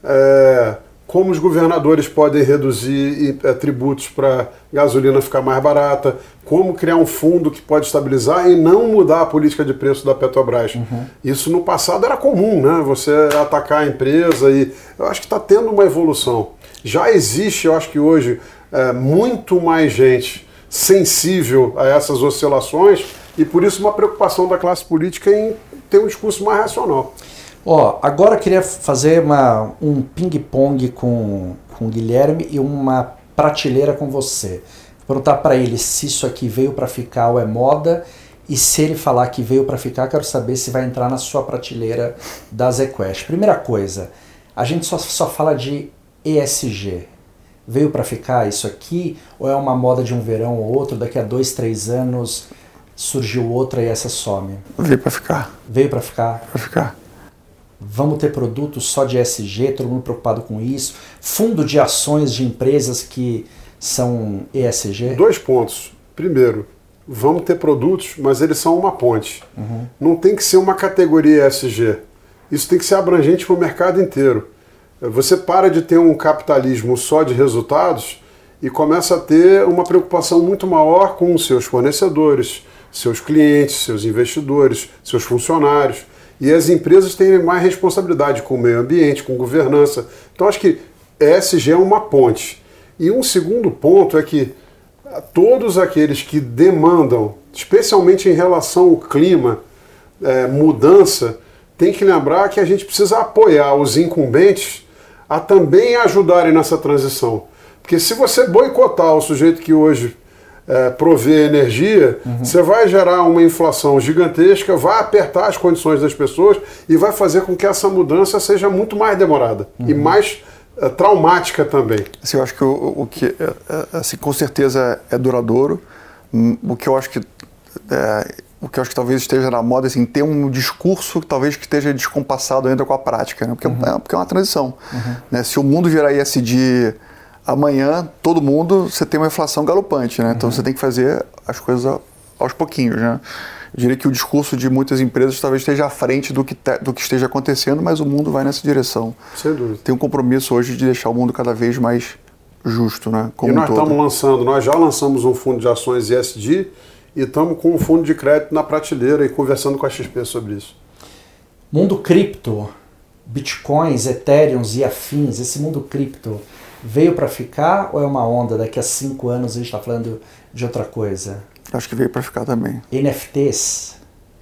é, como os governadores podem reduzir é, tributos para gasolina ficar mais barata, como criar um fundo que pode estabilizar e não mudar a política de preço da Petrobras. Uhum. Isso no passado era comum, né? Você atacar a empresa e eu acho que está tendo uma evolução. Já existe, eu acho que hoje, é, muito mais gente sensível a essas oscilações e por isso uma preocupação da classe política em ter um discurso mais racional. Ó, agora eu queria fazer uma, um ping-pong com, com o Guilherme e uma prateleira com você. Vou perguntar para ele se isso aqui veio para ficar ou é moda. E se ele falar que veio para ficar, quero saber se vai entrar na sua prateleira da ZQuest. Primeira coisa, a gente só, só fala de ESG. Veio para ficar isso aqui? Ou é uma moda de um verão ou outro? Daqui a dois, três anos surgiu outra e essa some? Veio para ficar. Veio para ficar? Para ficar. Vamos ter produtos só de ESG, todo mundo preocupado com isso. Fundo de ações de empresas que são ESG? Dois pontos. Primeiro, vamos ter produtos, mas eles são uma ponte. Uhum. Não tem que ser uma categoria ESG. Isso tem que ser abrangente para o mercado inteiro. Você para de ter um capitalismo só de resultados e começa a ter uma preocupação muito maior com seus fornecedores, seus clientes, seus investidores, seus funcionários. E as empresas têm mais responsabilidade com o meio ambiente, com governança. Então acho que ESG é uma ponte. E um segundo ponto é que todos aqueles que demandam, especialmente em relação ao clima, é, mudança, tem que lembrar que a gente precisa apoiar os incumbentes a também ajudarem nessa transição. Porque se você boicotar o sujeito que hoje é, prover energia, uhum. você vai gerar uma inflação gigantesca, vai apertar as condições das pessoas e vai fazer com que essa mudança seja muito mais demorada uhum. e mais é, traumática também. Assim, eu acho que o, o que, é, é, assim, com certeza é duradouro. Hum, o que eu acho que é, o que eu acho que talvez esteja na moda, assim, ter um discurso que talvez que esteja descompassado ainda com a prática, né? porque, uhum. é, porque é uma transição. Uhum. Né? Se o mundo virar ISD amanhã todo mundo você tem uma inflação galopante, né? Então uhum. você tem que fazer as coisas aos pouquinhos, né? Eu diria que o discurso de muitas empresas talvez esteja à frente do que, te, do que esteja acontecendo, mas o mundo vai nessa direção. Sem dúvida. Tem um compromisso hoje de deixar o mundo cada vez mais justo, né? Como e nós um estamos lançando, nós já lançamos um fundo de ações ESG e estamos com um fundo de crédito na prateleira e conversando com a XP sobre isso. Mundo cripto, bitcoins, ethereums e afins, esse mundo cripto veio para ficar ou é uma onda? Daqui a cinco anos a gente está falando de outra coisa? Acho que veio para ficar também. NFTs?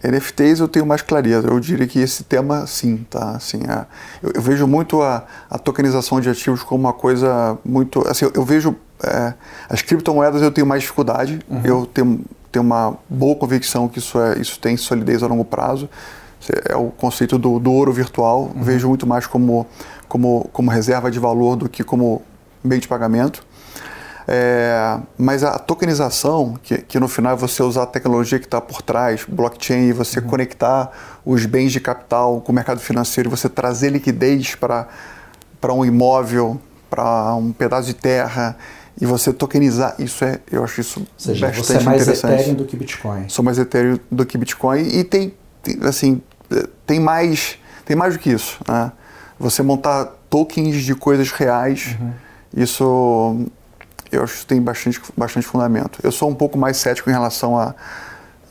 NFTs eu tenho mais clareza. Eu diria que esse tema, sim, tá? Assim, é, eu, eu, vejo muito a, a, tokenização de ativos como uma coisa muito. Assim, eu, eu vejo é, as criptomoedas eu tenho mais dificuldade. Uhum. Eu tenho, tenho uma boa convicção que isso é isso tem solidez a longo prazo. É o conceito do, do ouro virtual. Uhum. Vejo muito mais como, como, como reserva de valor do que como meio de pagamento. É, mas a tokenização, que, que, no final é você usar a tecnologia que está por trás, blockchain, e você uhum. conectar os bens de capital com o mercado financeiro, você trazer liquidez para um imóvel, para um pedaço de terra, e você tokenizar, isso é, eu acho isso Ou seja, bastante você é mais interessante. Ethereum do que Bitcoin. Sou mais Ethereum do que Bitcoin e tem, tem assim, tem mais, tem mais do que isso, né? Você montar tokens de coisas reais, uhum. isso eu acho que tem bastante, bastante fundamento. Eu sou um pouco mais cético em relação a.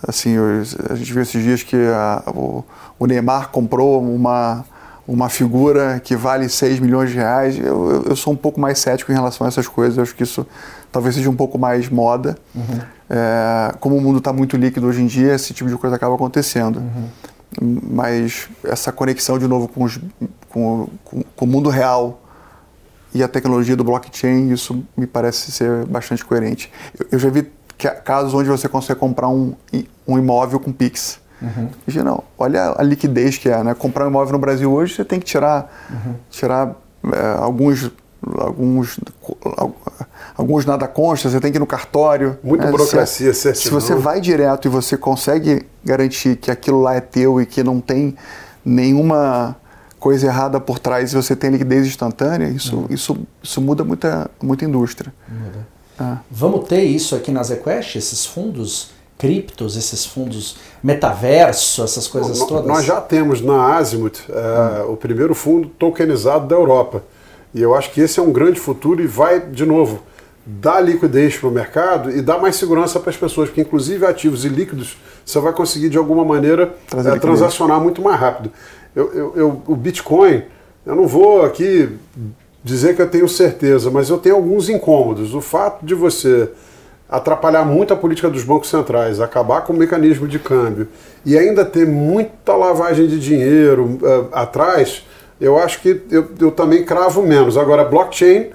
Assim, eu, a gente viu esses dias que a, o, o, Neymar comprou uma, uma figura que vale 6 milhões de reais. Eu, eu, sou um pouco mais cético em relação a essas coisas. Eu acho que isso talvez seja um pouco mais moda. Uhum. É, como o mundo está muito líquido hoje em dia, esse tipo de coisa acaba acontecendo. Uhum. Mas essa conexão de novo com, os, com, com, com o mundo real e a tecnologia do blockchain, isso me parece ser bastante coerente. Eu, eu já vi casos onde você consegue comprar um, um imóvel com Pix. Uhum. não, olha a liquidez que é, né? Comprar um imóvel no Brasil hoje, você tem que tirar, uhum. tirar é, alguns, alguns, alguns nada consta, você tem que ir no cartório. Muita né? burocracia, se, se você vai direto e você consegue garantir que aquilo lá é teu e que não tem nenhuma coisa errada por trás e você tem liquidez instantânea, isso, uhum. isso, isso muda muita, muita indústria. Muda. Ah. Vamos ter isso aqui na ZQuest, esses fundos criptos, esses fundos metaverso, essas coisas Bom, todas? Nós já temos na Azimuth é, hum. o primeiro fundo tokenizado da Europa. E eu acho que esse é um grande futuro e vai, de novo, dar liquidez para o mercado e dar mais segurança para as pessoas, porque inclusive ativos e líquidos você vai conseguir de alguma maneira é, transacionar muito mais rápido eu, eu, eu, o Bitcoin, eu não vou aqui dizer que eu tenho certeza, mas eu tenho alguns incômodos. O fato de você atrapalhar muito a política dos bancos centrais, acabar com o mecanismo de câmbio e ainda ter muita lavagem de dinheiro uh, atrás, eu acho que eu, eu, também cravo menos. Agora, blockchain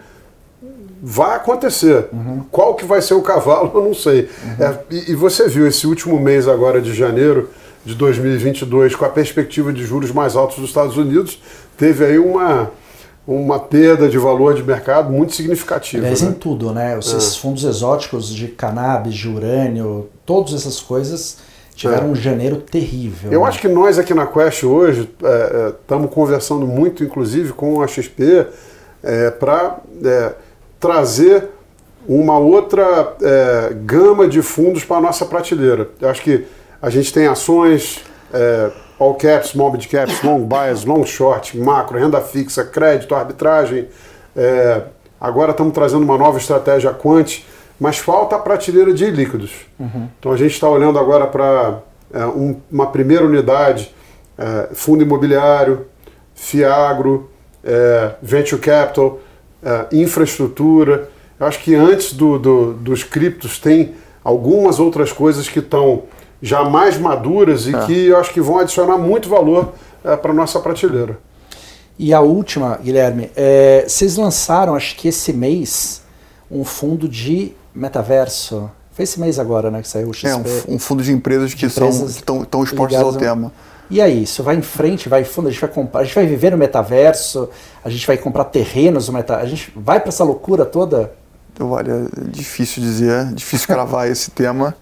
vai acontecer. Uhum. Qual que vai ser o cavalo, (laughs) eu não sei. Uhum. É, e, e, você viu esse último mês agora de janeiro, de 2022, com a perspectiva de juros mais altos dos Estados Unidos, teve aí uma, uma perda de valor de mercado muito significativa. Aliás, né? em tudo, né? Esses é. fundos exóticos de cannabis, de urânio, todas essas coisas tiveram é. um janeiro terrível. Eu né? acho que nós aqui na Quest hoje estamos é, é conversando muito, inclusive, com a XP é, para trazer uma outra gama de fundos para a nossa prateleira. Eu acho que a gente tem ações, all caps, mid caps, long bias, long short, macro, renda fixa, crédito, arbitragem. É, agora estamos trazendo uma nova estratégia quant, mas falta a prateleira de líquidos. Uhum. Então a gente está olhando agora para é, um, uma primeira unidade, é, fundo imobiliário, Fiagro, é, venture capital, é, infraestrutura. Eu acho que antes do, do, dos criptos tem algumas outras coisas que estão já mais maduras e é. que eu acho que vão adicionar muito valor é, para nossa prateleira. E a última, Guilherme, é, vocês lançaram, acho que esse mês, um fundo de metaverso. Foi esse mês agora, né, que saiu o XP. É, um, um fundo de empresas que estão expostas ao tema. E aí, isso vai em frente, vai fundo, a gente vai comprar, a gente vai viver no metaverso, a gente vai comprar terrenos no metaverso, a gente vai para essa loucura toda? Olha, é difícil dizer, difícil cravar (laughs) esse tema.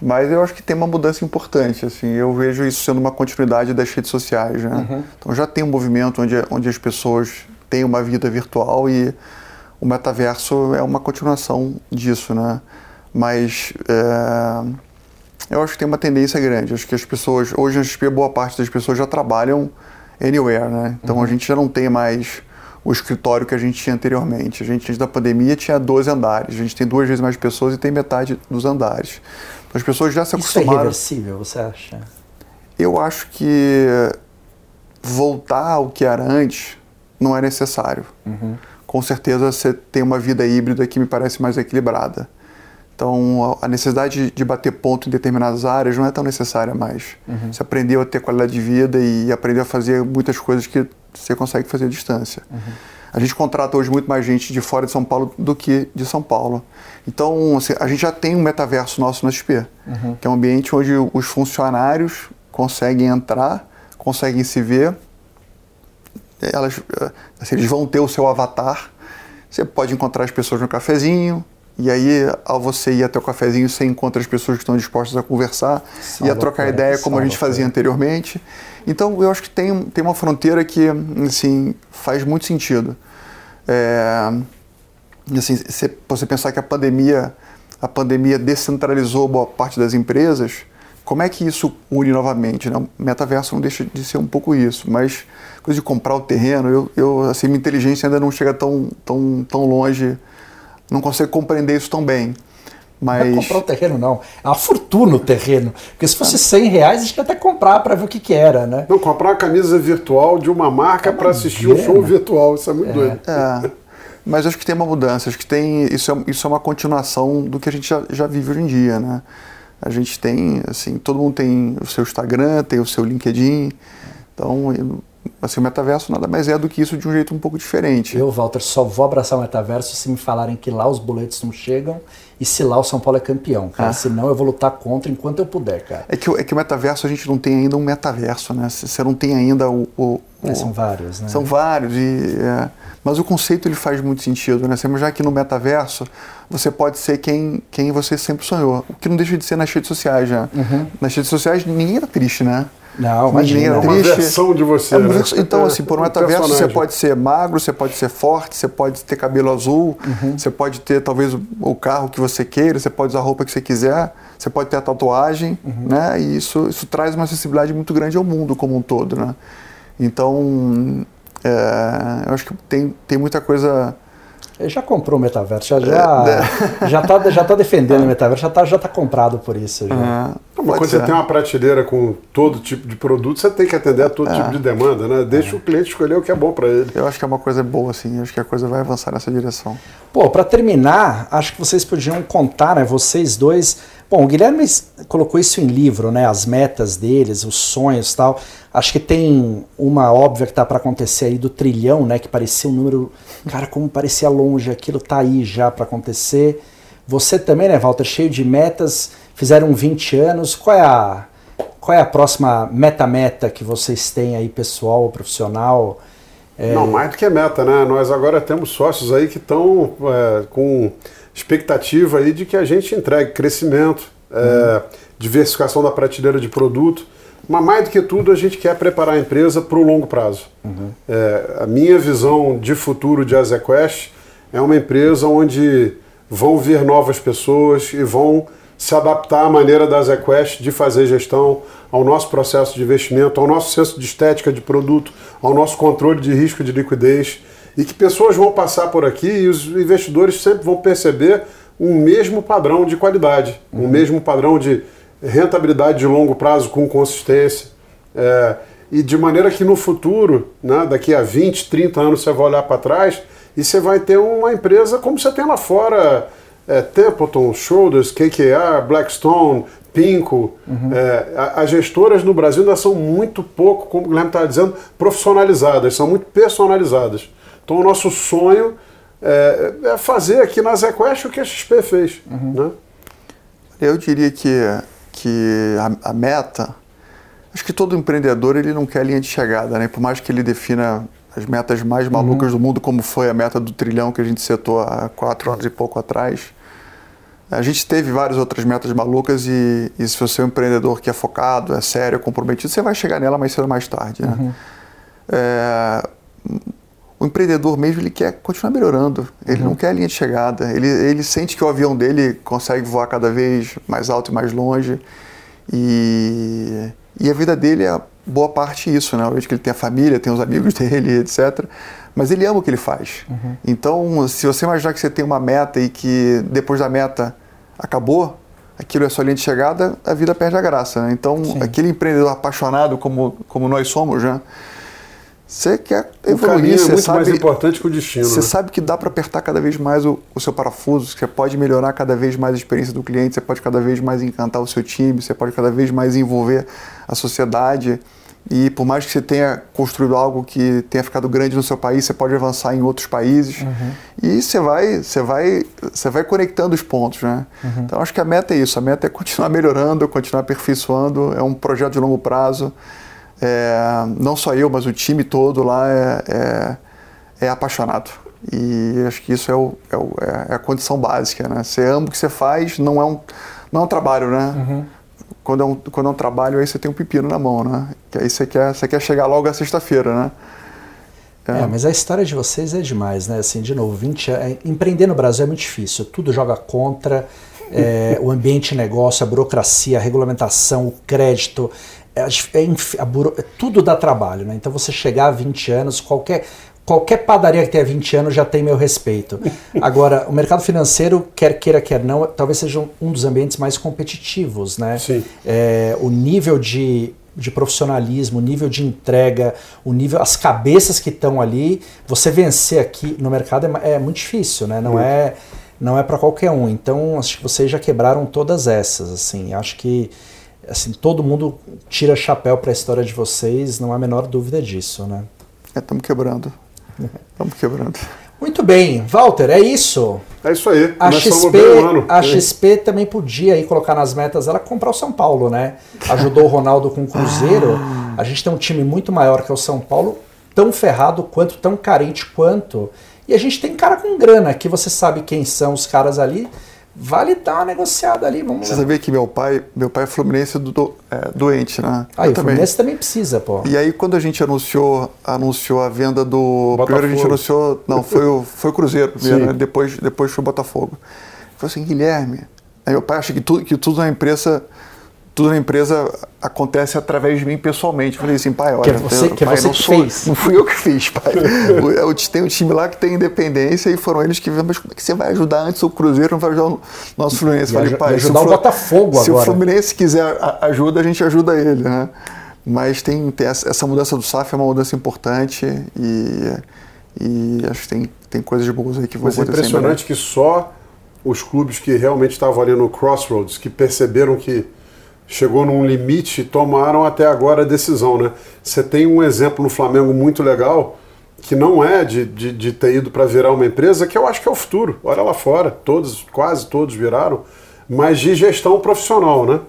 Mas eu acho que tem uma mudança importante, assim, eu vejo isso sendo uma continuidade das redes sociais, né? Uhum. Então já tem um movimento onde, onde as pessoas têm uma vida virtual e o metaverso é uma continuação disso, né? Mas é, eu acho que tem uma tendência grande, acho que as pessoas, hoje na XP, boa parte das pessoas já trabalham anywhere, né? Então uhum. a gente já não tem mais o escritório que a gente tinha anteriormente. A gente, antes da pandemia, tinha 12 andares. A gente tem duas vezes mais pessoas e tem metade dos andares. As pessoas já se acostumaram. Isso é irreversível, você acha? Eu acho que voltar ao que era antes não é necessário. Uhum. com certeza você tem uma vida híbrida que me parece mais equilibrada. Então, a necessidade de bater ponto em determinadas áreas não é tão necessária mais. Uhum. Você aprendeu a ter qualidade de vida e aprendeu a fazer muitas coisas que você consegue fazer à distância. Uhum. A gente contrata hoje muito mais gente de fora de São Paulo do que de São Paulo. Então, assim, a gente já tem um metaverso nosso no SP, uhum. que é um ambiente onde os funcionários conseguem entrar, conseguem se ver, elas, assim, eles vão ter o seu avatar. Você pode encontrar as pessoas no cafezinho, e aí, ao você ir até o cafezinho, você encontra as pessoas que estão dispostas a conversar e a trocar ideia como a gente fazia anteriormente. Então, eu acho que tem, tem uma fronteira que assim, faz muito sentido. É, assim, se você pensar que a pandemia, a pandemia descentralizou boa parte das empresas, como é que isso une novamente? Né? O metaverso não deixa de ser um pouco isso, mas coisa de comprar o terreno, eu, eu assim, minha inteligência ainda não chega tão, tão, tão longe não consigo compreender isso tão bem. Mas... Não é comprar o terreno, não. É uma fortuna o terreno. Porque se fosse 100 é. reais, a gente ia até comprar para ver o que, que era, né? Não, comprar uma camisa virtual de uma marca é para assistir um show virtual. Isso é muito é. doido. É. Mas acho que tem uma mudança. Acho que tem isso é, isso é uma continuação do que a gente já, já vive hoje em dia, né? A gente tem, assim, todo mundo tem o seu Instagram, tem o seu LinkedIn. Então, assim, o metaverso nada mais é do que isso de um jeito um pouco diferente. Eu, Walter, só vou abraçar o metaverso se me falarem que lá os boletos não chegam e se lá o São Paulo é campeão, cara. Ah. Senão eu vou lutar contra enquanto eu puder, cara. É que, é que o metaverso a gente não tem ainda um metaverso, né? Você não tem ainda o. o, é, são vários, né? São vários. E, é, mas o conceito ele faz muito sentido, né? Já que no metaverso você pode ser quem, quem você sempre sonhou. O que não deixa de ser nas redes sociais já. Uhum. Nas redes sociais ninguém tá triste, né? Não, imagina. É uma versão de você. É né? Então, assim, por um metaverso você pode ser magro, você pode ser forte, você pode ter cabelo azul, uhum. você pode ter talvez o carro que você queira, você pode usar a roupa que você quiser, você pode ter a tatuagem, uhum. né? E isso, isso traz uma acessibilidade muito grande ao mundo como um todo, né? Então, é, eu acho que tem, tem muita coisa ele já comprou o metaverso, já, já, é, é. (laughs) já, tá, já tá defendendo o metaverso, já tá, já tá comprado por isso. Já. É, quando você tem uma prateleira com todo tipo de produto, você tem que atender a todo é. tipo de demanda, né? Deixa o cliente escolher o que é bom para ele. Eu acho que é uma coisa boa, assim, acho que a coisa vai avançar nessa direção. Pô, para terminar, acho que vocês podiam contar, né, vocês dois. Bom, o Guilherme colocou isso em livro, né, as metas deles, os sonhos tal. Acho que tem uma óbvia que tá para acontecer aí do trilhão, né? Que parecia um número. Cara, como parecia longe, aquilo tá aí já para acontecer. Você também, né, Walter, cheio de metas, fizeram 20 anos. Qual é a, qual é a próxima meta-meta que vocês têm aí, pessoal ou profissional? É... Não, mais do que meta, né? Nós agora temos sócios aí que estão é, com expectativa aí de que a gente entregue crescimento, é, diversificação da prateleira de produto. Mas mais do que tudo, a gente quer preparar a empresa para o longo prazo. Uhum. É, a minha visão de futuro de Azequest é uma empresa onde vão vir novas pessoas e vão se adaptar à maneira da Azequest de fazer gestão, ao nosso processo de investimento, ao nosso senso de estética de produto, ao nosso controle de risco de liquidez. E que pessoas vão passar por aqui e os investidores sempre vão perceber um mesmo padrão de qualidade, uhum. um mesmo padrão de rentabilidade de longo prazo com consistência. É, e de maneira que no futuro, né, daqui a 20, 30 anos, você vai olhar para trás e você vai ter uma empresa como você tem lá fora, é, Templeton, Shoulders, KKR, Blackstone, Pinco. Uhum. É, as gestoras no Brasil ainda são muito pouco, como o Guilherme estava dizendo, profissionalizadas, são muito personalizadas. Então o nosso sonho é, é fazer aqui na ZQuest o que a XP fez. Uhum. Né? Eu diria que que a, a, meta, acho que todo empreendedor ele não quer linha de chegada, né? Por mais que ele defina as metas mais uhum. malucas uhum. do mundo, como foi a meta do trilhão que a gente setou há quatro anos e pouco atrás. A gente teve várias outras metas malucas e, e se você é um empreendedor que é focado, é sério, comprometido, você vai chegar nela mais cedo ou mais tarde. Né? Uhum. É, o empreendedor mesmo ele quer continuar melhorando, ele uhum. não quer linha de chegada, ele, ele sente que o avião dele consegue voar cada vez mais alto e mais longe e, e a vida dele é boa parte isso, né? Hoje que ele tem a família, tem os amigos (laughs) dele, etc. Mas ele ama o que ele faz. Uhum. Então, se você imaginar que você tem uma meta e que depois da meta acabou, aquilo é sua linha de chegada, a vida perde a graça. Né? Então, Sim. aquele empreendedor apaixonado como, como nós somos, né? Você quer o evoluir, é você muito sabe, mais importante que o destino. Você né? sabe que dá para apertar cada vez mais o, o, seu parafuso, você pode melhorar cada vez mais a experiência do cliente, você pode cada vez mais encantar o seu time, você pode cada vez mais envolver a sociedade. E por mais que você tenha construído algo que tenha ficado grande no seu país, você pode avançar em outros países. Uhum. E você vai, você vai, você vai conectando os pontos, né? Uhum. Então acho que a meta é isso. A meta é continuar melhorando, continuar aperfeiçoando. É um projeto de longo prazo. É, não só eu, mas o time todo lá é, é, é apaixonado. E acho que isso é, o, é, o, é, a condição básica, né? Você ama o que você faz, não é um, não é um trabalho, né? Uhum quando é, um, quando é um trabalho, aí você tem um pepino na mão, né? Que aí você quer, você quer chegar logo à sexta-feira, né? É. é. mas a história de vocês é demais, né? Assim, de novo, 20 é, empreender no Brasil é muito difícil. Tudo joga contra é, (laughs) o ambiente de negócio, a burocracia, a regulamentação, o crédito. É, é, buro, tudo dá trabalho, né? Então você chegar a 20 anos, qualquer qualquer padaria que tenha 20 anos já tem meu respeito. (laughs) Agora, o mercado financeiro, quer queira, quer não, talvez seja um dos ambientes mais competitivos, né? Sim. É, o nível de, de profissionalismo, o nível de entrega, o nível, as cabeças que estão ali, você vencer aqui no mercado é, é muito difícil, né? Não é não é para qualquer um. Então, acho que vocês já quebraram todas essas, assim. Acho que assim, todo mundo tira chapéu para a história de vocês, não há a menor dúvida disso, né? Estamos é, quebrando. (laughs) Estamos quebrando. Muito bem, Walter, é isso. É isso aí. A XP, a XP também podia aí colocar nas metas ela comprar o São Paulo, né? Ajudou o Ronaldo com o Cruzeiro. Ah. A gente tem um time muito maior que o São Paulo, tão ferrado quanto, tão carente quanto. E a gente tem cara com grana, que você sabe quem são os caras ali vale dar uma negociada ali. Vamos Você sabia que meu pai, meu pai é fluminense do, do é, doente, né? Ah, o Fluminense também precisa, pô. E aí quando a gente anunciou, anunciou a venda do. Botafogo. Primeiro a gente anunciou. Não, foi o, foi o Cruzeiro primeiro, né? depois, depois foi o Botafogo. Falei assim, Guilherme. Aí meu pai acha que tudo, que tudo na empresa tudo na empresa acontece através de mim pessoalmente. Eu falei assim, pai, olha, que é você, que é pai, você não, que sou, fez. não fui eu que fiz, pai. (laughs) eu, tem um time lá que tem independência e foram eles que viram, mas como é que você vai ajudar antes o Cruzeiro, não vai ajudar o nosso Fluminense? Eu falei, pai, ajudar o, o Botafogo se agora. Se o Fluminense quiser ajuda, a gente ajuda ele, né? Mas tem, tem essa mudança do SAF é uma mudança importante e, e acho que tem, tem coisas boas aí que vão Mas acontecer. Mas é impressionante que só os clubes que realmente estavam ali no crossroads, que perceberam que chegou num limite, tomaram até agora a decisão, né? Você tem um exemplo no Flamengo muito legal, que não é de, de, de ter ido para virar uma empresa, que eu acho que é o futuro. Olha lá fora, todos, quase todos viraram, mas de gestão profissional, né?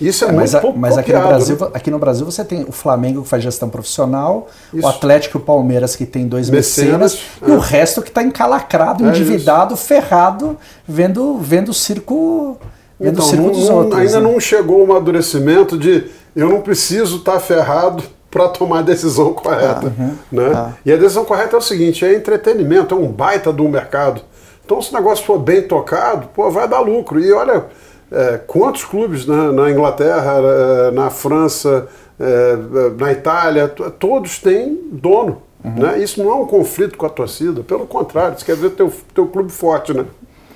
Isso é, é muito mas, pouco Mas aqui no, Brasil, né? aqui no Brasil você tem o Flamengo que faz gestão profissional, isso. o Atlético e o Palmeiras que tem dois mecenas, mecenas e é. o resto que está encalacrado, é endividado, isso. ferrado, vendo, vendo o circo então, não, não, outros, ainda né? não chegou o amadurecimento de eu não preciso estar tá ferrado para tomar a decisão correta. Ah, uhum, né? Ah. E a decisão correta é o seguinte: é entretenimento, é um baita do mercado. Então, se o negócio for bem tocado, pô, vai dar lucro. E olha, é, quantos clubes na, na Inglaterra, é, na França, é, na Itália, todos têm dono. Uhum. Né? Isso não é um conflito com a torcida, pelo contrário, isso quer ver teu, teu clube forte, né?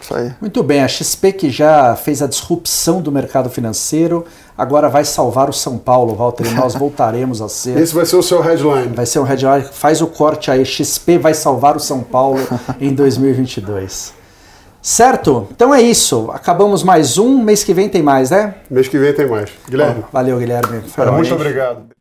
Isso aí. Muito bem, a XP que já fez a disrupção do mercado financeiro, agora vai salvar o São Paulo, Walter, e nós (laughs) voltaremos a ser. Esse vai ser o seu headline. Vai ser um headline, faz o corte aí, XP vai salvar o São Paulo (laughs) em 2022. Certo? Então é isso. Acabamos mais um. Mês que vem tem mais, né? Mês que vem tem mais. Guilherme. valeu, Guilherme. Foi muito obrigado.